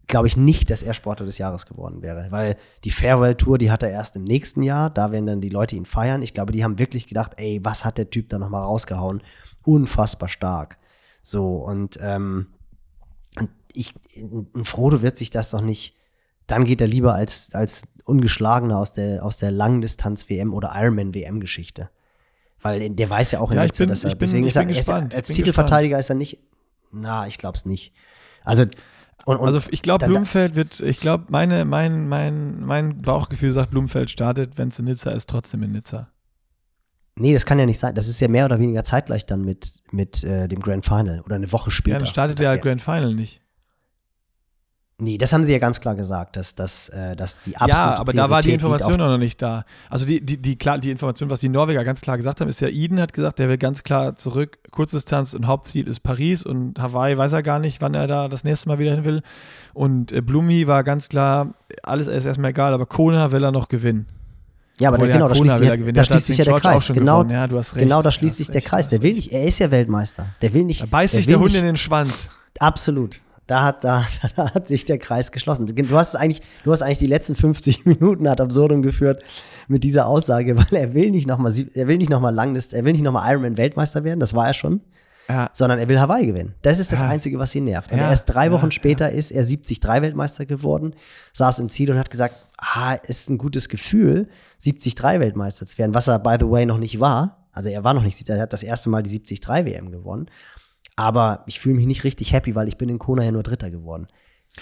Speaker 2: glaube ich nicht, dass er Sportler des Jahres geworden wäre. Weil die Farewell Tour, die hat er erst im nächsten Jahr, da werden dann die Leute ihn feiern. Ich glaube, die haben wirklich gedacht, ey, was hat der Typ da nochmal rausgehauen? Unfassbar stark. So, und ähm, ich, ein Frodo wird sich das doch nicht, dann geht er lieber als, als Ungeschlagener aus der, aus der Langdistanz-WM oder Ironman-WM-Geschichte. Weil der weiß ja auch in
Speaker 1: ja,
Speaker 2: Nizza,
Speaker 1: dass
Speaker 2: er,
Speaker 1: bin, deswegen ist er, gespannt,
Speaker 2: als Titelverteidiger gespannt. ist er nicht, na, ich glaube es nicht. Also, Und, und
Speaker 1: also ich glaube, Blumenfeld wird, ich glaube, meine, mein, mein, mein Bauchgefühl sagt, Blumenfeld startet, wenn es in Nizza ist, trotzdem in Nizza.
Speaker 2: Nee, das kann ja nicht sein. Das ist ja mehr oder weniger zeitgleich dann mit, mit äh, dem Grand Final oder eine Woche später.
Speaker 1: Ja, dann startet der Grand Final nicht.
Speaker 2: Nee, das haben sie ja ganz klar gesagt, dass, dass, äh, dass die absolute
Speaker 1: Ja, aber da war die
Speaker 2: Priorität
Speaker 1: Information noch nicht da. Also die, die, die, klar, die Information, was die Norweger ganz klar gesagt haben, ist ja, Eden hat gesagt, der will ganz klar zurück, Kurzdistanz und Hauptziel ist Paris und Hawaii weiß er gar nicht, wann er da das nächste Mal wieder hin will. Und äh, Blumi war ganz klar, alles ist erstmal egal, aber Kona will er noch gewinnen.
Speaker 2: Ja, aber der, genau, da schließt,
Speaker 1: gewinnen.
Speaker 2: da schließt sich ja der Kreis. Genau.
Speaker 1: Ja,
Speaker 2: genau, da schließt sich der Kreis. Der will nicht, er ist ja Weltmeister. Der will nicht.
Speaker 1: Da beißt sich der Hund
Speaker 2: nicht,
Speaker 1: in den Schwanz.
Speaker 2: Absolut. Da hat, da, da hat sich der Kreis geschlossen. Du hast eigentlich, du hast eigentlich die letzten 50 Minuten ad absurdum geführt mit dieser Aussage, weil er will nicht nochmal, er will nicht nochmal Langlist, er will nicht nochmal Ironman Weltmeister werden, das war er schon,
Speaker 1: Ja,
Speaker 2: sondern er will Hawaii gewinnen. Das ist das
Speaker 1: Ja.
Speaker 2: Einzige, was ihn nervt. Und
Speaker 1: Ja,
Speaker 2: erst drei Wochen später ist er 73 Weltmeister geworden, saß im Ziel und hat gesagt, ah, ist ein gutes Gefühl, 73 Weltmeister zu werden, was er, by the way, noch nicht war. Also er war noch nicht, er hat das erste Mal die 73 WM gewonnen. Aber ich fühle mich nicht richtig happy, weil ich bin in Kona ja nur Dritter geworden.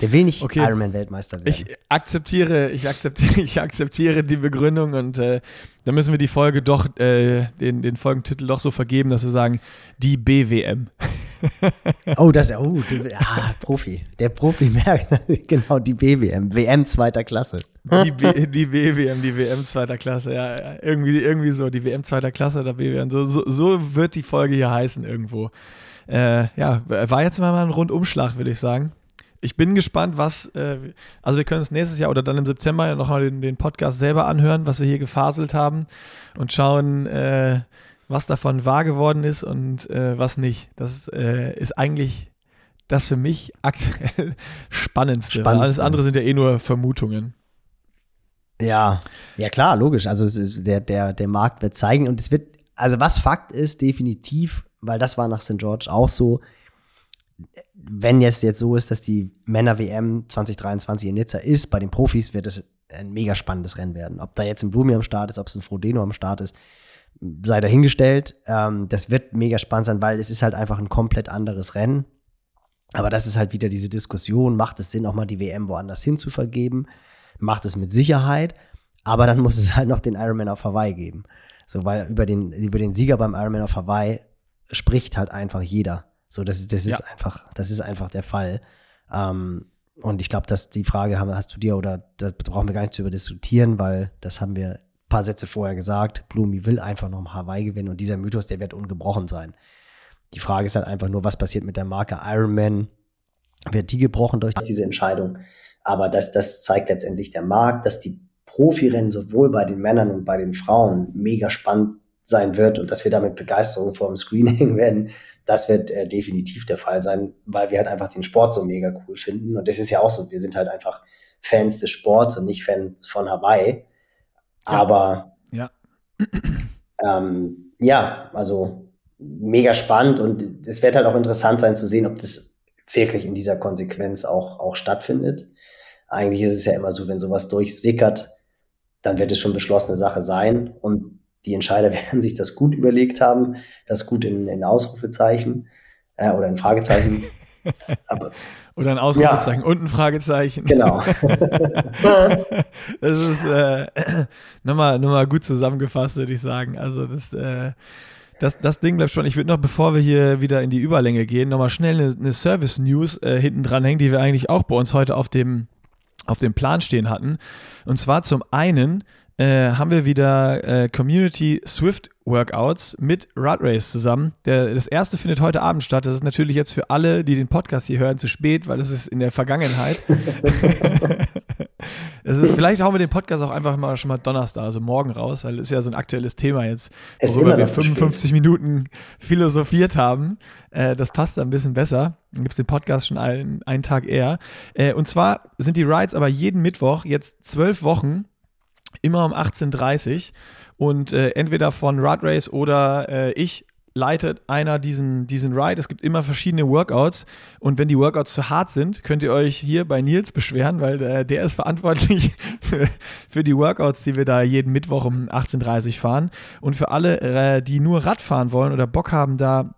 Speaker 2: Der will nicht
Speaker 1: Okay.
Speaker 2: Ironman-Weltmeister werden.
Speaker 1: Ich akzeptiere, ich akzeptiere, ich akzeptiere die Begründung und äh, dann müssen wir die Folge doch, äh, den, den Folgentitel doch so vergeben, dass wir sagen, die BWM.
Speaker 2: oh, das ist oh, du, ah, Profi. Der Profi merkt, genau, die BWM. WM zweiter Klasse.
Speaker 1: Die, B, die BWM, die WM zweiter Klasse, ja, ja, irgendwie, irgendwie so, die WM zweiter Klasse oder BWM, so, so, so wird die Folge hier heißen irgendwo. Äh, ja, war jetzt mal ein Rundumschlag, würde ich sagen. Ich bin gespannt, was, äh, also wir können es nächstes Jahr oder dann im September nochmal den, den Podcast selber anhören, was wir hier gefaselt haben und schauen, äh, was davon wahr geworden ist und äh, was nicht. Das äh, ist eigentlich das für mich aktuell Spannendste. weil Alles
Speaker 2: Spannendste.
Speaker 1: andere sind ja eh nur Vermutungen.
Speaker 2: Ja, ja klar, logisch. Also der, der, der Markt wird zeigen und es wird, also was Fakt ist, definitiv, weil das war nach St. George auch so, wenn jetzt jetzt so ist, dass die Männer-WM 2023 in Nizza ist, bei den Profis wird es ein mega spannendes Rennen werden. Ob da jetzt ein Blumi am Start ist, ob es ein Frodeno am Start ist, sei dahingestellt. Ähm, das wird mega spannend sein, weil es ist halt einfach ein komplett anderes Rennen. Aber das ist halt wieder diese Diskussion, macht es Sinn, auch mal die WM woanders hin zu vergeben? Macht es mit Sicherheit, aber dann muss es halt noch den Ironman auf Hawaii geben. So, weil über den, über den Sieger beim Ironman auf Hawaii spricht halt einfach jeder. So, das, ist- das ist
Speaker 1: Ja.
Speaker 2: einfach, das ist einfach der Fall. Ähm, und ich glaube, dass die Frage haben, hast du dir oder da brauchen wir gar nicht zu diskutieren, weil das haben wir ein paar Sätze vorher gesagt. Blumi will einfach noch im Hawaii gewinnen und dieser Mythos, der wird ungebrochen sein. Die Frage ist halt einfach nur, was passiert mit der Marke Ironman? Wird die gebrochen durch diese Entscheidung? Aber das, das zeigt letztendlich der Markt, dass die Profirennen sowohl bei den Männern und bei den Frauen mega spannend sein wird und dass wir damit Begeisterung vor dem Screening werden, das wird äh, definitiv der Fall sein, weil wir halt einfach den Sport so mega cool finden. Und das ist ja auch so, wir sind halt einfach Fans des Sports und nicht Fans von Hawaii.
Speaker 1: Ja.
Speaker 2: Aber
Speaker 1: Ja.
Speaker 2: ähm, ja, also mega spannend und es wird halt auch interessant sein zu sehen, ob das wirklich in dieser Konsequenz auch, auch stattfindet. Eigentlich ist es ja immer so, wenn sowas durchsickert, dann wird es schon beschlossene Sache sein und die Entscheider werden sich das gut überlegt haben, das gut in, in Ausrufezeichen äh, oder in Fragezeichen. Aber
Speaker 1: Oder ein Ausrufezeichen und ein Fragezeichen.
Speaker 2: genau.
Speaker 1: das ist äh, nochmal, nochmal gut zusammengefasst, würde ich sagen. Also das, äh, das, das Ding bleibt schon. Ich würde noch, bevor wir hier wieder in die Überlänge gehen, nochmal schnell eine, eine Service-News äh, hinten dran hängen, die wir eigentlich auch bei uns heute auf dem, auf dem Plan stehen hatten. Und zwar zum einen äh, haben wir wieder äh, Community Swift Workouts mit Rut Race zusammen. Der, das erste findet heute Abend statt. Das ist natürlich jetzt für alle, die den Podcast hier hören, zu spät, weil es ist in der Vergangenheit. Es ist, vielleicht hauen wir den Podcast auch einfach mal schon mal Donnerstag, also morgen raus, weil es ist ja so ein aktuelles Thema jetzt, worüber wir
Speaker 2: noch zu spät.
Speaker 1: 55 Minuten philosophiert haben. Äh, das passt da ein bisschen besser. Dann gibt es den Podcast schon einen, einen Tag eher. Äh, und zwar sind die Rides aber jeden Mittwoch jetzt zwölf Wochen immer um 18.30 Uhr und äh, entweder von Rod Race oder äh, ich leitet einer diesen, diesen Ride. Es gibt immer verschiedene Workouts und wenn die Workouts zu hart sind, könnt ihr euch hier bei Nils beschweren, weil äh, der ist verantwortlich für, für die Workouts, die wir da jeden Mittwoch um 18.30 Uhr fahren. Und für alle, äh, die nur Rad fahren wollen oder Bock haben, da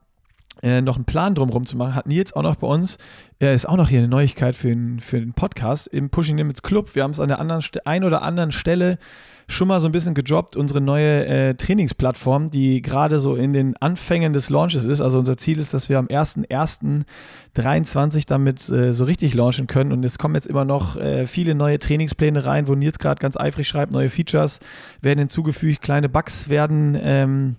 Speaker 1: äh, noch einen Plan drumherum zu machen, hat Nils auch noch bei uns, äh, ist auch noch hier eine Neuigkeit für, den, für den Podcast im Pushing Limits Club. Wir haben es an der anderen, ein oder anderen Stelle schon mal so ein bisschen gedroppt, unsere neue äh, Trainingsplattform, die gerade so in den Anfängen des Launches ist. Also unser Ziel ist, dass wir am 1.1.23 damit äh, so richtig launchen können. Und es kommen jetzt immer noch äh, viele neue Trainingspläne rein, wo Nils gerade ganz eifrig schreibt, neue Features werden hinzugefügt, kleine Bugs werden ähm,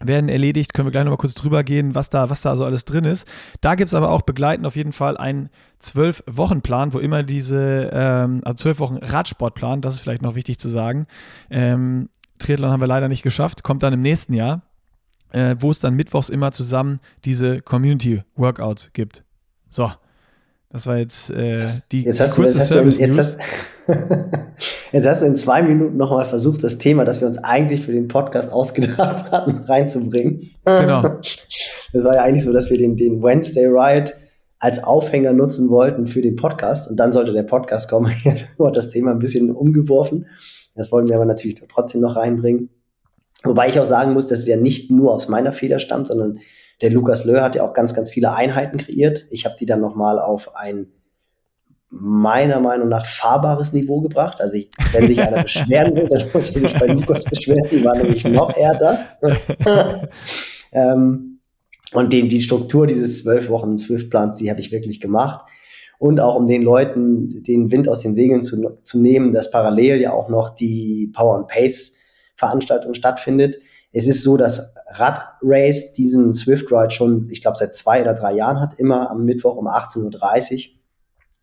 Speaker 1: werden erledigt. Können wir gleich nochmal kurz drüber gehen, was da, was da so alles drin ist. Da gibt es aber auch begleitend auf jeden Fall einen Zwölf-Wochen-Plan, wo immer diese, ähm, also zwölf Wochen Radsportplan, das ist vielleicht noch wichtig zu sagen. Ähm, Triathlon haben wir leider nicht geschafft, kommt dann im nächsten Jahr, äh, wo es dann mittwochs immer zusammen diese Community-Workouts gibt. So, das war jetzt äh, die,
Speaker 2: jetzt hast kurze du, jetzt Service hast du, jetzt, hast, jetzt hast du in zwei Minuten nochmal versucht, das Thema, das wir uns eigentlich für den Podcast ausgedacht hatten, reinzubringen. Genau. Das war ja eigentlich so, dass wir den, den Wednesday Ride als Aufhänger nutzen wollten für den Podcast und dann sollte der Podcast kommen. Jetzt wurde das Thema ein bisschen umgeworfen. Das wollten wir aber natürlich trotzdem noch reinbringen. Wobei ich auch sagen muss, dass es ja nicht nur aus meiner Feder stammt, sondern der Lukas Löhr hat ja auch ganz, ganz viele Einheiten kreiert. Ich habe die dann nochmal auf ein meiner Meinung nach fahrbares Niveau gebracht. Also ich, wenn sich einer beschweren will, dann muss er sich bei Lukas beschweren. Die war nämlich noch härter. ähm, und den, die Struktur dieses zwölf Wochen Swift-Plans, die habe ich wirklich gemacht. Und auch um den Leuten den Wind aus den Segeln zu, zu nehmen, dass parallel ja auch noch die Power and Pace Veranstaltung stattfindet. Es ist so, dass Radrace diesen Swift Ride schon, ich glaube, seit zwei oder drei Jahren hat, immer am Mittwoch um 18.30 Uhr.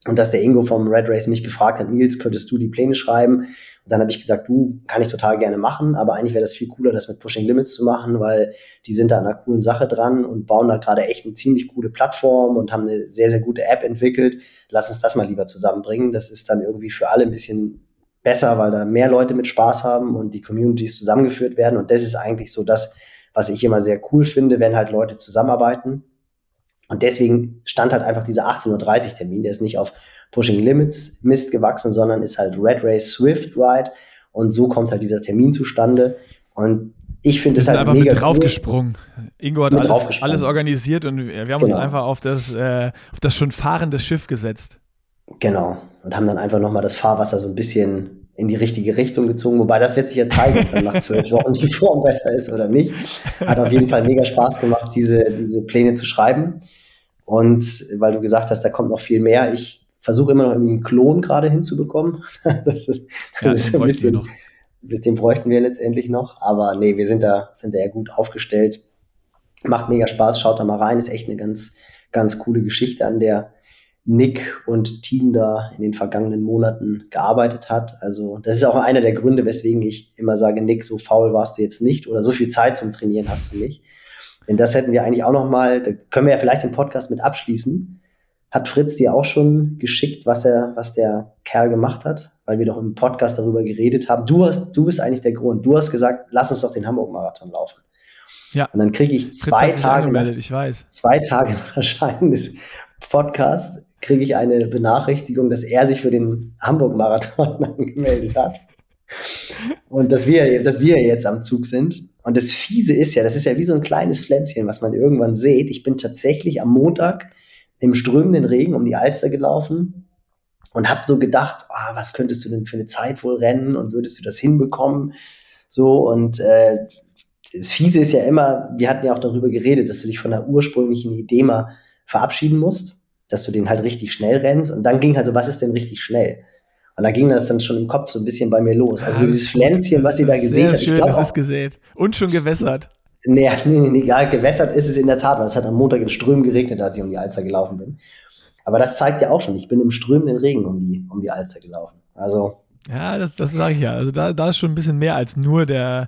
Speaker 2: Und dass der Ingo vom Red Race mich gefragt hat, Nils, könntest du die Pläne schreiben? Und dann habe ich gesagt, du, kann ich total gerne machen, aber eigentlich wäre das viel cooler, das mit Pushing Limits zu machen, weil die sind da an einer coolen Sache dran und bauen da gerade echt eine ziemlich coole Plattform und haben eine sehr, sehr gute App entwickelt. Lass uns das mal lieber zusammenbringen. Das ist dann irgendwie für alle ein bisschen besser, weil da mehr Leute mit Spaß haben und die Communities zusammengeführt werden. Und das ist eigentlich so das, was ich immer sehr cool finde, wenn halt Leute zusammenarbeiten. Und deswegen stand halt einfach dieser 18.30 Uhr Termin, der ist nicht auf Pushing Limits Mist gewachsen, sondern ist halt Red Race Swift Ride. Und so kommt halt dieser Termin zustande. Und ich finde es halt
Speaker 1: einfach mega mit draufgesprungen. Cool. Ingo hat alles, alles, organisiert und wir haben genau. uns einfach auf das, äh, auf das schon fahrende Schiff gesetzt.
Speaker 2: Genau. Und haben dann einfach nochmal das Fahrwasser so ein bisschen in die richtige Richtung gezogen. Wobei das wird sich ja zeigen, ob dann nach zwölf Wochen die Form besser ist oder nicht. Hat auf jeden Fall mega Spaß gemacht, diese, diese Pläne zu schreiben. Und weil du gesagt hast, da kommt noch viel mehr. Ich versuche immer noch irgendwie einen Klon gerade hinzubekommen. das ist, das ja, ist ein bisschen, bis den bräuchten wir letztendlich noch. Aber nee, wir sind da, sind da ja gut aufgestellt. Macht mega Spaß, schaut da mal rein. Ist echt eine ganz, ganz coole Geschichte, an der Nick und Team da in den vergangenen Monaten gearbeitet hat. Also das ist auch einer der Gründe, weswegen ich immer sage, Nick, so faul warst du jetzt nicht oder so viel Zeit zum Trainieren hast du nicht. Denn das hätten wir eigentlich auch noch mal, da können wir ja vielleicht den Podcast mit abschließen. Hat Fritz dir auch schon geschickt, was er, was der Kerl gemacht hat, weil wir doch im Podcast darüber geredet haben. Du hast, du bist eigentlich der Grund. Du hast gesagt, lass uns doch den Hamburg-Marathon laufen.
Speaker 1: Ja.
Speaker 2: Und dann kriege ich zwei Tage, nach,
Speaker 1: ich weiß.
Speaker 2: zwei Tage nach Erscheinen des Podcasts kriege ich eine Benachrichtigung, dass er sich für den Hamburg-Marathon angemeldet hat. Und dass wir, dass wir jetzt am Zug sind. Und das Fiese ist ja, das ist ja wie so ein kleines Pflänzchen, was man irgendwann sieht. Ich bin tatsächlich am Montag im strömenden Regen um die Alster gelaufen und habe so gedacht, oh, was könntest du denn für eine Zeit wohl rennen und würdest du das hinbekommen? So und äh, das Fiese ist ja immer, wir hatten ja auch darüber geredet, dass du dich von der ursprünglichen Idee mal verabschieden musst dass du den halt richtig schnell rennst. Und dann ging halt so, was ist denn richtig schnell? Und da ging das dann schon im Kopf so ein bisschen bei mir los. Also dieses Pflänzchen, was sie da gesehen hat.
Speaker 1: Schön, ich glaub, das ist gesät. Und schon gewässert.
Speaker 2: Nee, nee, nee, egal, gewässert ist es in der Tat, weil es hat am Montag in Strömen geregnet, als ich um die Alster gelaufen bin. Aber das zeigt ja auch schon, ich bin im strömenden Regen um die, um die Alster gelaufen. Also.
Speaker 1: Ja, das, das sage ich ja. Also da, da ist schon ein bisschen mehr als nur der,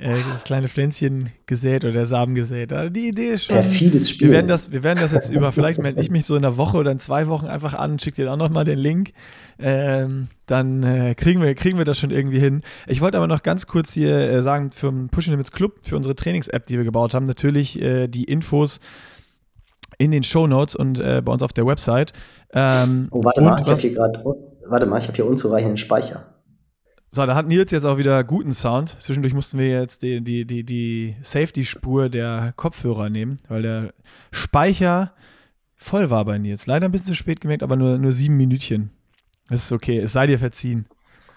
Speaker 1: äh, das kleine Pflänzchen gesät oder der Samen gesät. Also die Idee ist schon.
Speaker 2: Perfides Spiel.
Speaker 1: Wir werden das, wir werden das jetzt über, vielleicht melde ich mich so in einer Woche oder in zwei Wochen einfach an, schicke dir auch nochmal den Link. Ähm, dann äh, kriegen, wir, kriegen wir das schon irgendwie hin. Ich wollte aber noch ganz kurz hier äh, sagen, für den Pushing Limits Club, für unsere Trainings-App, die wir gebaut haben, natürlich äh, die Infos in den Show Notes und äh, bei uns auf der Website.
Speaker 2: Ähm, oh, warte mal, ich habe hier gerade, warte mal, ich habe hier unzureichenden Speicher.
Speaker 1: So, da hat Nils jetzt auch wieder guten Sound. Zwischendurch mussten wir jetzt die, die, die, die Safety-Spur der Kopfhörer nehmen, weil der Speicher voll war bei Nils. Leider ein bisschen zu spät gemerkt, aber nur, nur sieben Minütchen. Das ist okay, es sei dir verziehen.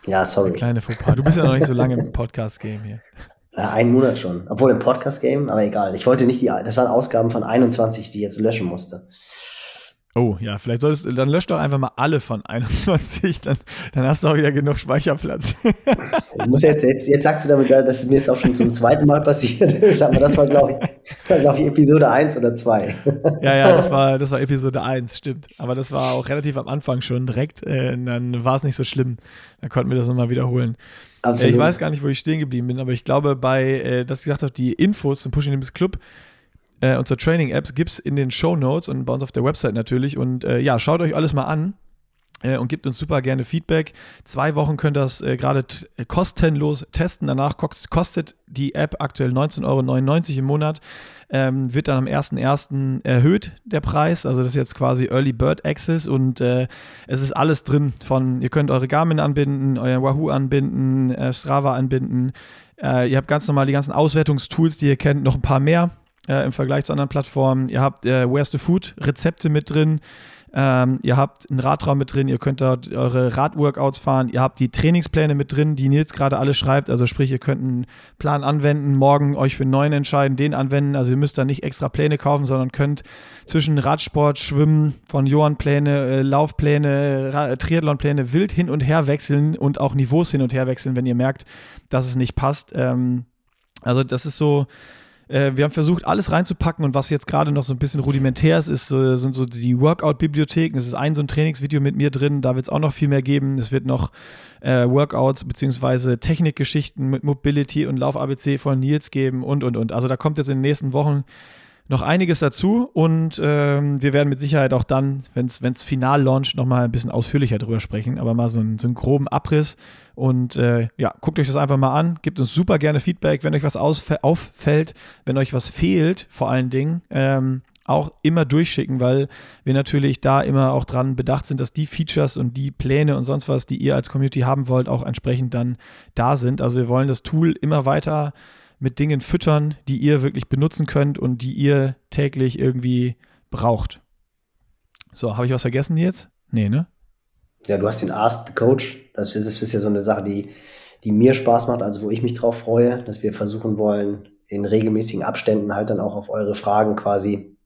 Speaker 2: Ja, sorry.
Speaker 1: Eine kleine Fauxpas. Du bist ja noch nicht so lange im Podcast-Game hier.
Speaker 2: Ja, einen Monat schon. Obwohl im Podcast-Game, aber egal. Ich wollte nicht die, das waren Ausgaben von 21, die ich jetzt löschen musste.
Speaker 1: Oh, ja, vielleicht solltest du, dann lösch doch einfach mal alle von 21, dann, dann hast du auch wieder genug Speicherplatz.
Speaker 2: jetzt, jetzt, jetzt sagst du damit, dass mir es auch schon zum zweiten Mal passiert ist, aber das war, glaube ich, glaub ich, Episode 1 oder 2.
Speaker 1: ja, ja, das war, das war Episode 1, stimmt. Aber das war auch relativ am Anfang schon direkt, äh, dann war es nicht so schlimm. Dann konnten wir das nochmal wiederholen. Absolut. Äh, ich weiß gar nicht, wo ich stehen geblieben bin, aber ich glaube, bei, äh, dass ich gesagt habe, die Infos zum Pushing Limits Club, äh, unsere Training-Apps gibt es in den Show Notes und bei uns auf der Website natürlich. Und äh, ja, schaut euch alles mal an äh, und gebt uns super gerne Feedback. Zwei Wochen könnt ihr das äh, gerade kostenlos testen. Danach kostet die App aktuell 19,99 Euro im Monat. Ähm, wird dann am 1.1. erhöht, der Preis. Also das ist jetzt quasi Early Bird Access und äh, es ist alles drin von, ihr könnt eure Garmin anbinden, euer Wahoo anbinden, äh, Strava anbinden. Äh, ihr habt ganz normal die ganzen Auswertungstools, die ihr kennt, noch ein paar mehr äh, im Vergleich zu anderen Plattformen. Ihr habt äh, Where's the Food Rezepte mit drin. Ähm, ihr habt einen Radraum mit drin, ihr könnt dort eure Radworkouts fahren, ihr habt die Trainingspläne mit drin, die Nils gerade alle schreibt. Also sprich, ihr könnt einen Plan anwenden, morgen euch für einen neuen entscheiden, den anwenden. Also ihr müsst da nicht extra Pläne kaufen, sondern könnt zwischen Radsport, Schwimmen, von Johann Pläne, äh, Laufpläne, Triathlonpläne wild hin und her wechseln und auch Niveaus hin und her wechseln, wenn ihr merkt, dass es nicht passt. Ähm, also das ist so äh, wir haben versucht, alles reinzupacken und was jetzt gerade noch so ein bisschen rudimentär ist, ist so, sind so die Workout-Bibliotheken. Es ist ein so ein Trainingsvideo mit mir drin, da wird es auch noch viel mehr geben. Es wird noch äh, Workouts bzw. Technikgeschichten mit Mobility und Lauf-ABC von Nils geben und, und, und. Also da kommt jetzt in den nächsten Wochen noch einiges dazu und ähm, wir werden mit Sicherheit auch dann, wenn es final launcht, nochmal ein bisschen ausführlicher drüber sprechen, aber mal so, ein, so einen groben Abriss und äh, ja, guckt euch das einfach mal an, gebt uns super gerne Feedback, wenn euch was auffällt, wenn euch was fehlt, vor allen Dingen. Ähm, auch immer durchschicken, weil wir natürlich da immer auch dran bedacht sind, dass die Features und die Pläne und sonst was, die ihr als Community haben wollt, auch entsprechend dann da sind. Also wir wollen das Tool immer weiter mit Dingen füttern, die ihr wirklich benutzen könnt und die ihr täglich irgendwie braucht. So, habe ich was vergessen jetzt? Nee, ne?
Speaker 2: Ja, du hast den Ask the Coach. Das ist, das ist ja so eine Sache, die, die mir Spaß macht, also wo ich mich drauf freue, dass wir versuchen wollen, in regelmäßigen Abständen halt dann auch auf eure Fragen quasi,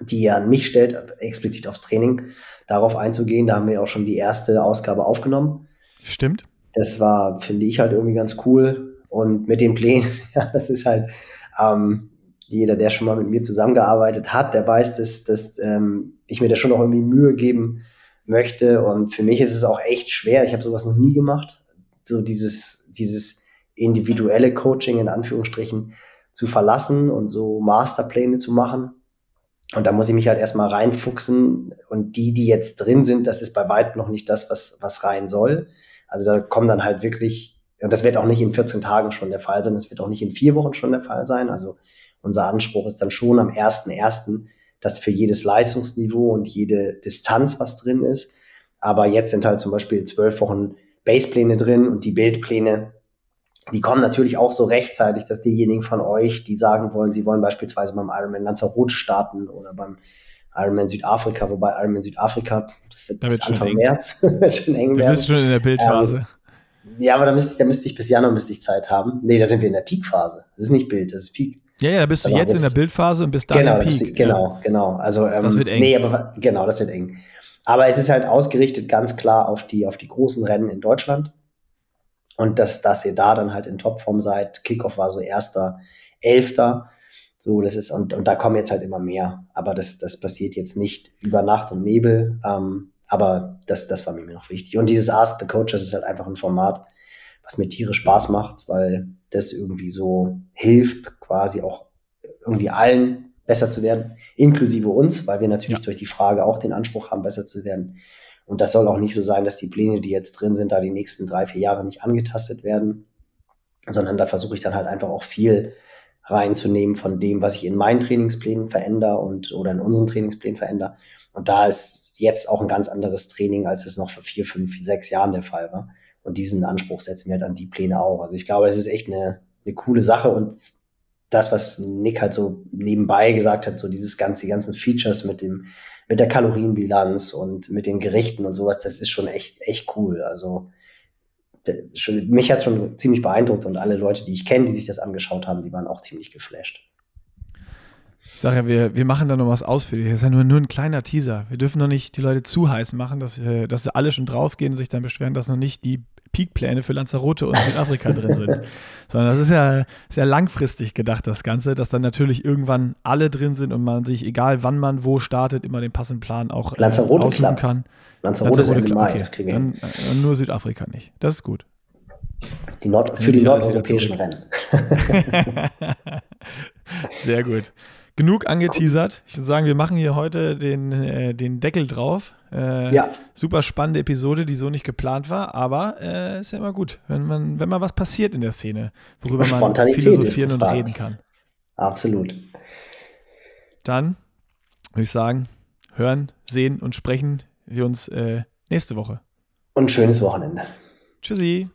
Speaker 2: die ihr an mich stellt, explizit aufs Training, darauf einzugehen. Da haben wir auch schon die erste Ausgabe aufgenommen.
Speaker 1: Stimmt.
Speaker 2: Das war, finde ich halt irgendwie ganz cool. Und mit den Plänen, ja, das ist halt, ähm, jeder, der schon mal mit mir zusammengearbeitet hat, der weiß, dass, dass ähm, ich mir da schon noch irgendwie Mühe geben möchte. Und für mich ist es auch echt schwer. Ich habe sowas noch nie gemacht. So dieses, dieses individuelle Coaching in Anführungsstrichen zu verlassen und so Masterpläne zu machen. Und da muss ich mich halt erstmal reinfuchsen. Und die, die jetzt drin sind, das ist bei weitem noch nicht das, was, was rein soll. Also da kommen dann halt wirklich und das wird auch nicht in 14 Tagen schon der Fall sein, das wird auch nicht in vier Wochen schon der Fall sein. Also unser Anspruch ist dann schon am 1.1., dass für jedes Leistungsniveau und jede Distanz was drin ist. Aber jetzt sind halt zum Beispiel zwölf Wochen Basepläne drin und die Bildpläne, die kommen natürlich auch so rechtzeitig, dass diejenigen von euch, die sagen wollen, sie wollen beispielsweise beim Ironman Lanzarote starten oder beim Ironman Südafrika, wobei Ironman Südafrika, das wird bis Anfang eng. März, wird schon eng
Speaker 1: werden. Du bist schon in der Bildphase. Ähm,
Speaker 2: ja, aber da müsste, da müsste ich bis Januar müsste ich Zeit haben. Nee, da sind wir in der Peak-Phase. Das ist nicht Bild, das ist Peak.
Speaker 1: Ja, ja, da bist du jetzt in der Bildphase und bis dann
Speaker 2: genau,
Speaker 1: im Peak.
Speaker 2: Ist, genau, ja. genau. Also, ähm,
Speaker 1: das wird eng.
Speaker 2: Nee, aber genau, das wird eng. Aber es ist halt ausgerichtet ganz klar auf die, auf die großen Rennen in Deutschland. Und dass, dass ihr da dann halt in Topform seid. Kickoff war so erster, elfter. So, das ist, und, und da kommen jetzt halt immer mehr. Aber das, das passiert jetzt nicht über Nacht und Nebel. Ähm, aber das, das war mir noch wichtig. Und dieses Ask the Coach, das ist halt einfach ein Format, was mir Tiere Spaß macht, weil das irgendwie so hilft, quasi auch irgendwie allen besser zu werden, inklusive uns, weil wir natürlich ja. durch die Frage auch den Anspruch haben, besser zu werden. Und das soll auch nicht so sein, dass die Pläne, die jetzt drin sind, da die nächsten drei, vier Jahre nicht angetastet werden, sondern da versuche ich dann halt einfach auch viel reinzunehmen von dem, was ich in meinen Trainingsplänen verändere und oder in unseren Trainingsplänen verändere. Und da ist jetzt auch ein ganz anderes Training, als es noch vor vier, fünf, sechs Jahren der Fall war. Und diesen Anspruch setzen wir dann die Pläne auch. Also ich glaube, es ist echt eine, eine coole Sache und das, was Nick halt so nebenbei gesagt hat, so dieses ganze, die ganzen Features mit dem, mit der Kalorienbilanz und mit den Gerichten und sowas, das ist schon echt, echt cool. Also mich hat schon ziemlich beeindruckt und alle Leute, die ich kenne, die sich das angeschaut haben, die waren auch ziemlich geflasht.
Speaker 1: Ich sage ja, wir, wir machen da noch was ausführliches. Das ist ja nur, nur ein kleiner Teaser. Wir dürfen noch nicht die Leute zu heiß machen, dass, dass sie alle schon draufgehen und sich dann beschweren, dass noch nicht die Peakpläne für Lanzarote und Südafrika drin sind. Sondern das ist ja sehr langfristig gedacht, das Ganze, dass dann natürlich irgendwann alle drin sind und man sich, egal wann man wo startet, immer den passenden Plan auch
Speaker 2: äh, Lanzarote
Speaker 1: aussuchen
Speaker 2: klappt.
Speaker 1: kann.
Speaker 2: Lanzarote, ist Ende Mai,
Speaker 1: okay.
Speaker 2: das kriegen wir
Speaker 1: dann,
Speaker 2: hin.
Speaker 1: äh, Nur Südafrika nicht. Das ist gut.
Speaker 2: Die Nord für die nordeuropäischen. Rennen.
Speaker 1: Sehr gut. Genug angeteasert. Ich würde sagen, wir machen hier heute den, äh, den Deckel drauf. Äh,
Speaker 2: Ja.
Speaker 1: Super spannende Episode, die so nicht geplant war, aber äh, ist ja immer gut, wenn man, wenn mal was passiert in der Szene, worüber man philosophieren und reden kann.
Speaker 2: Absolut.
Speaker 1: Dann würde ich sagen, hören, sehen und sprechen wir uns äh, nächste Woche.
Speaker 2: Und schönes Wochenende.
Speaker 1: Tschüssi.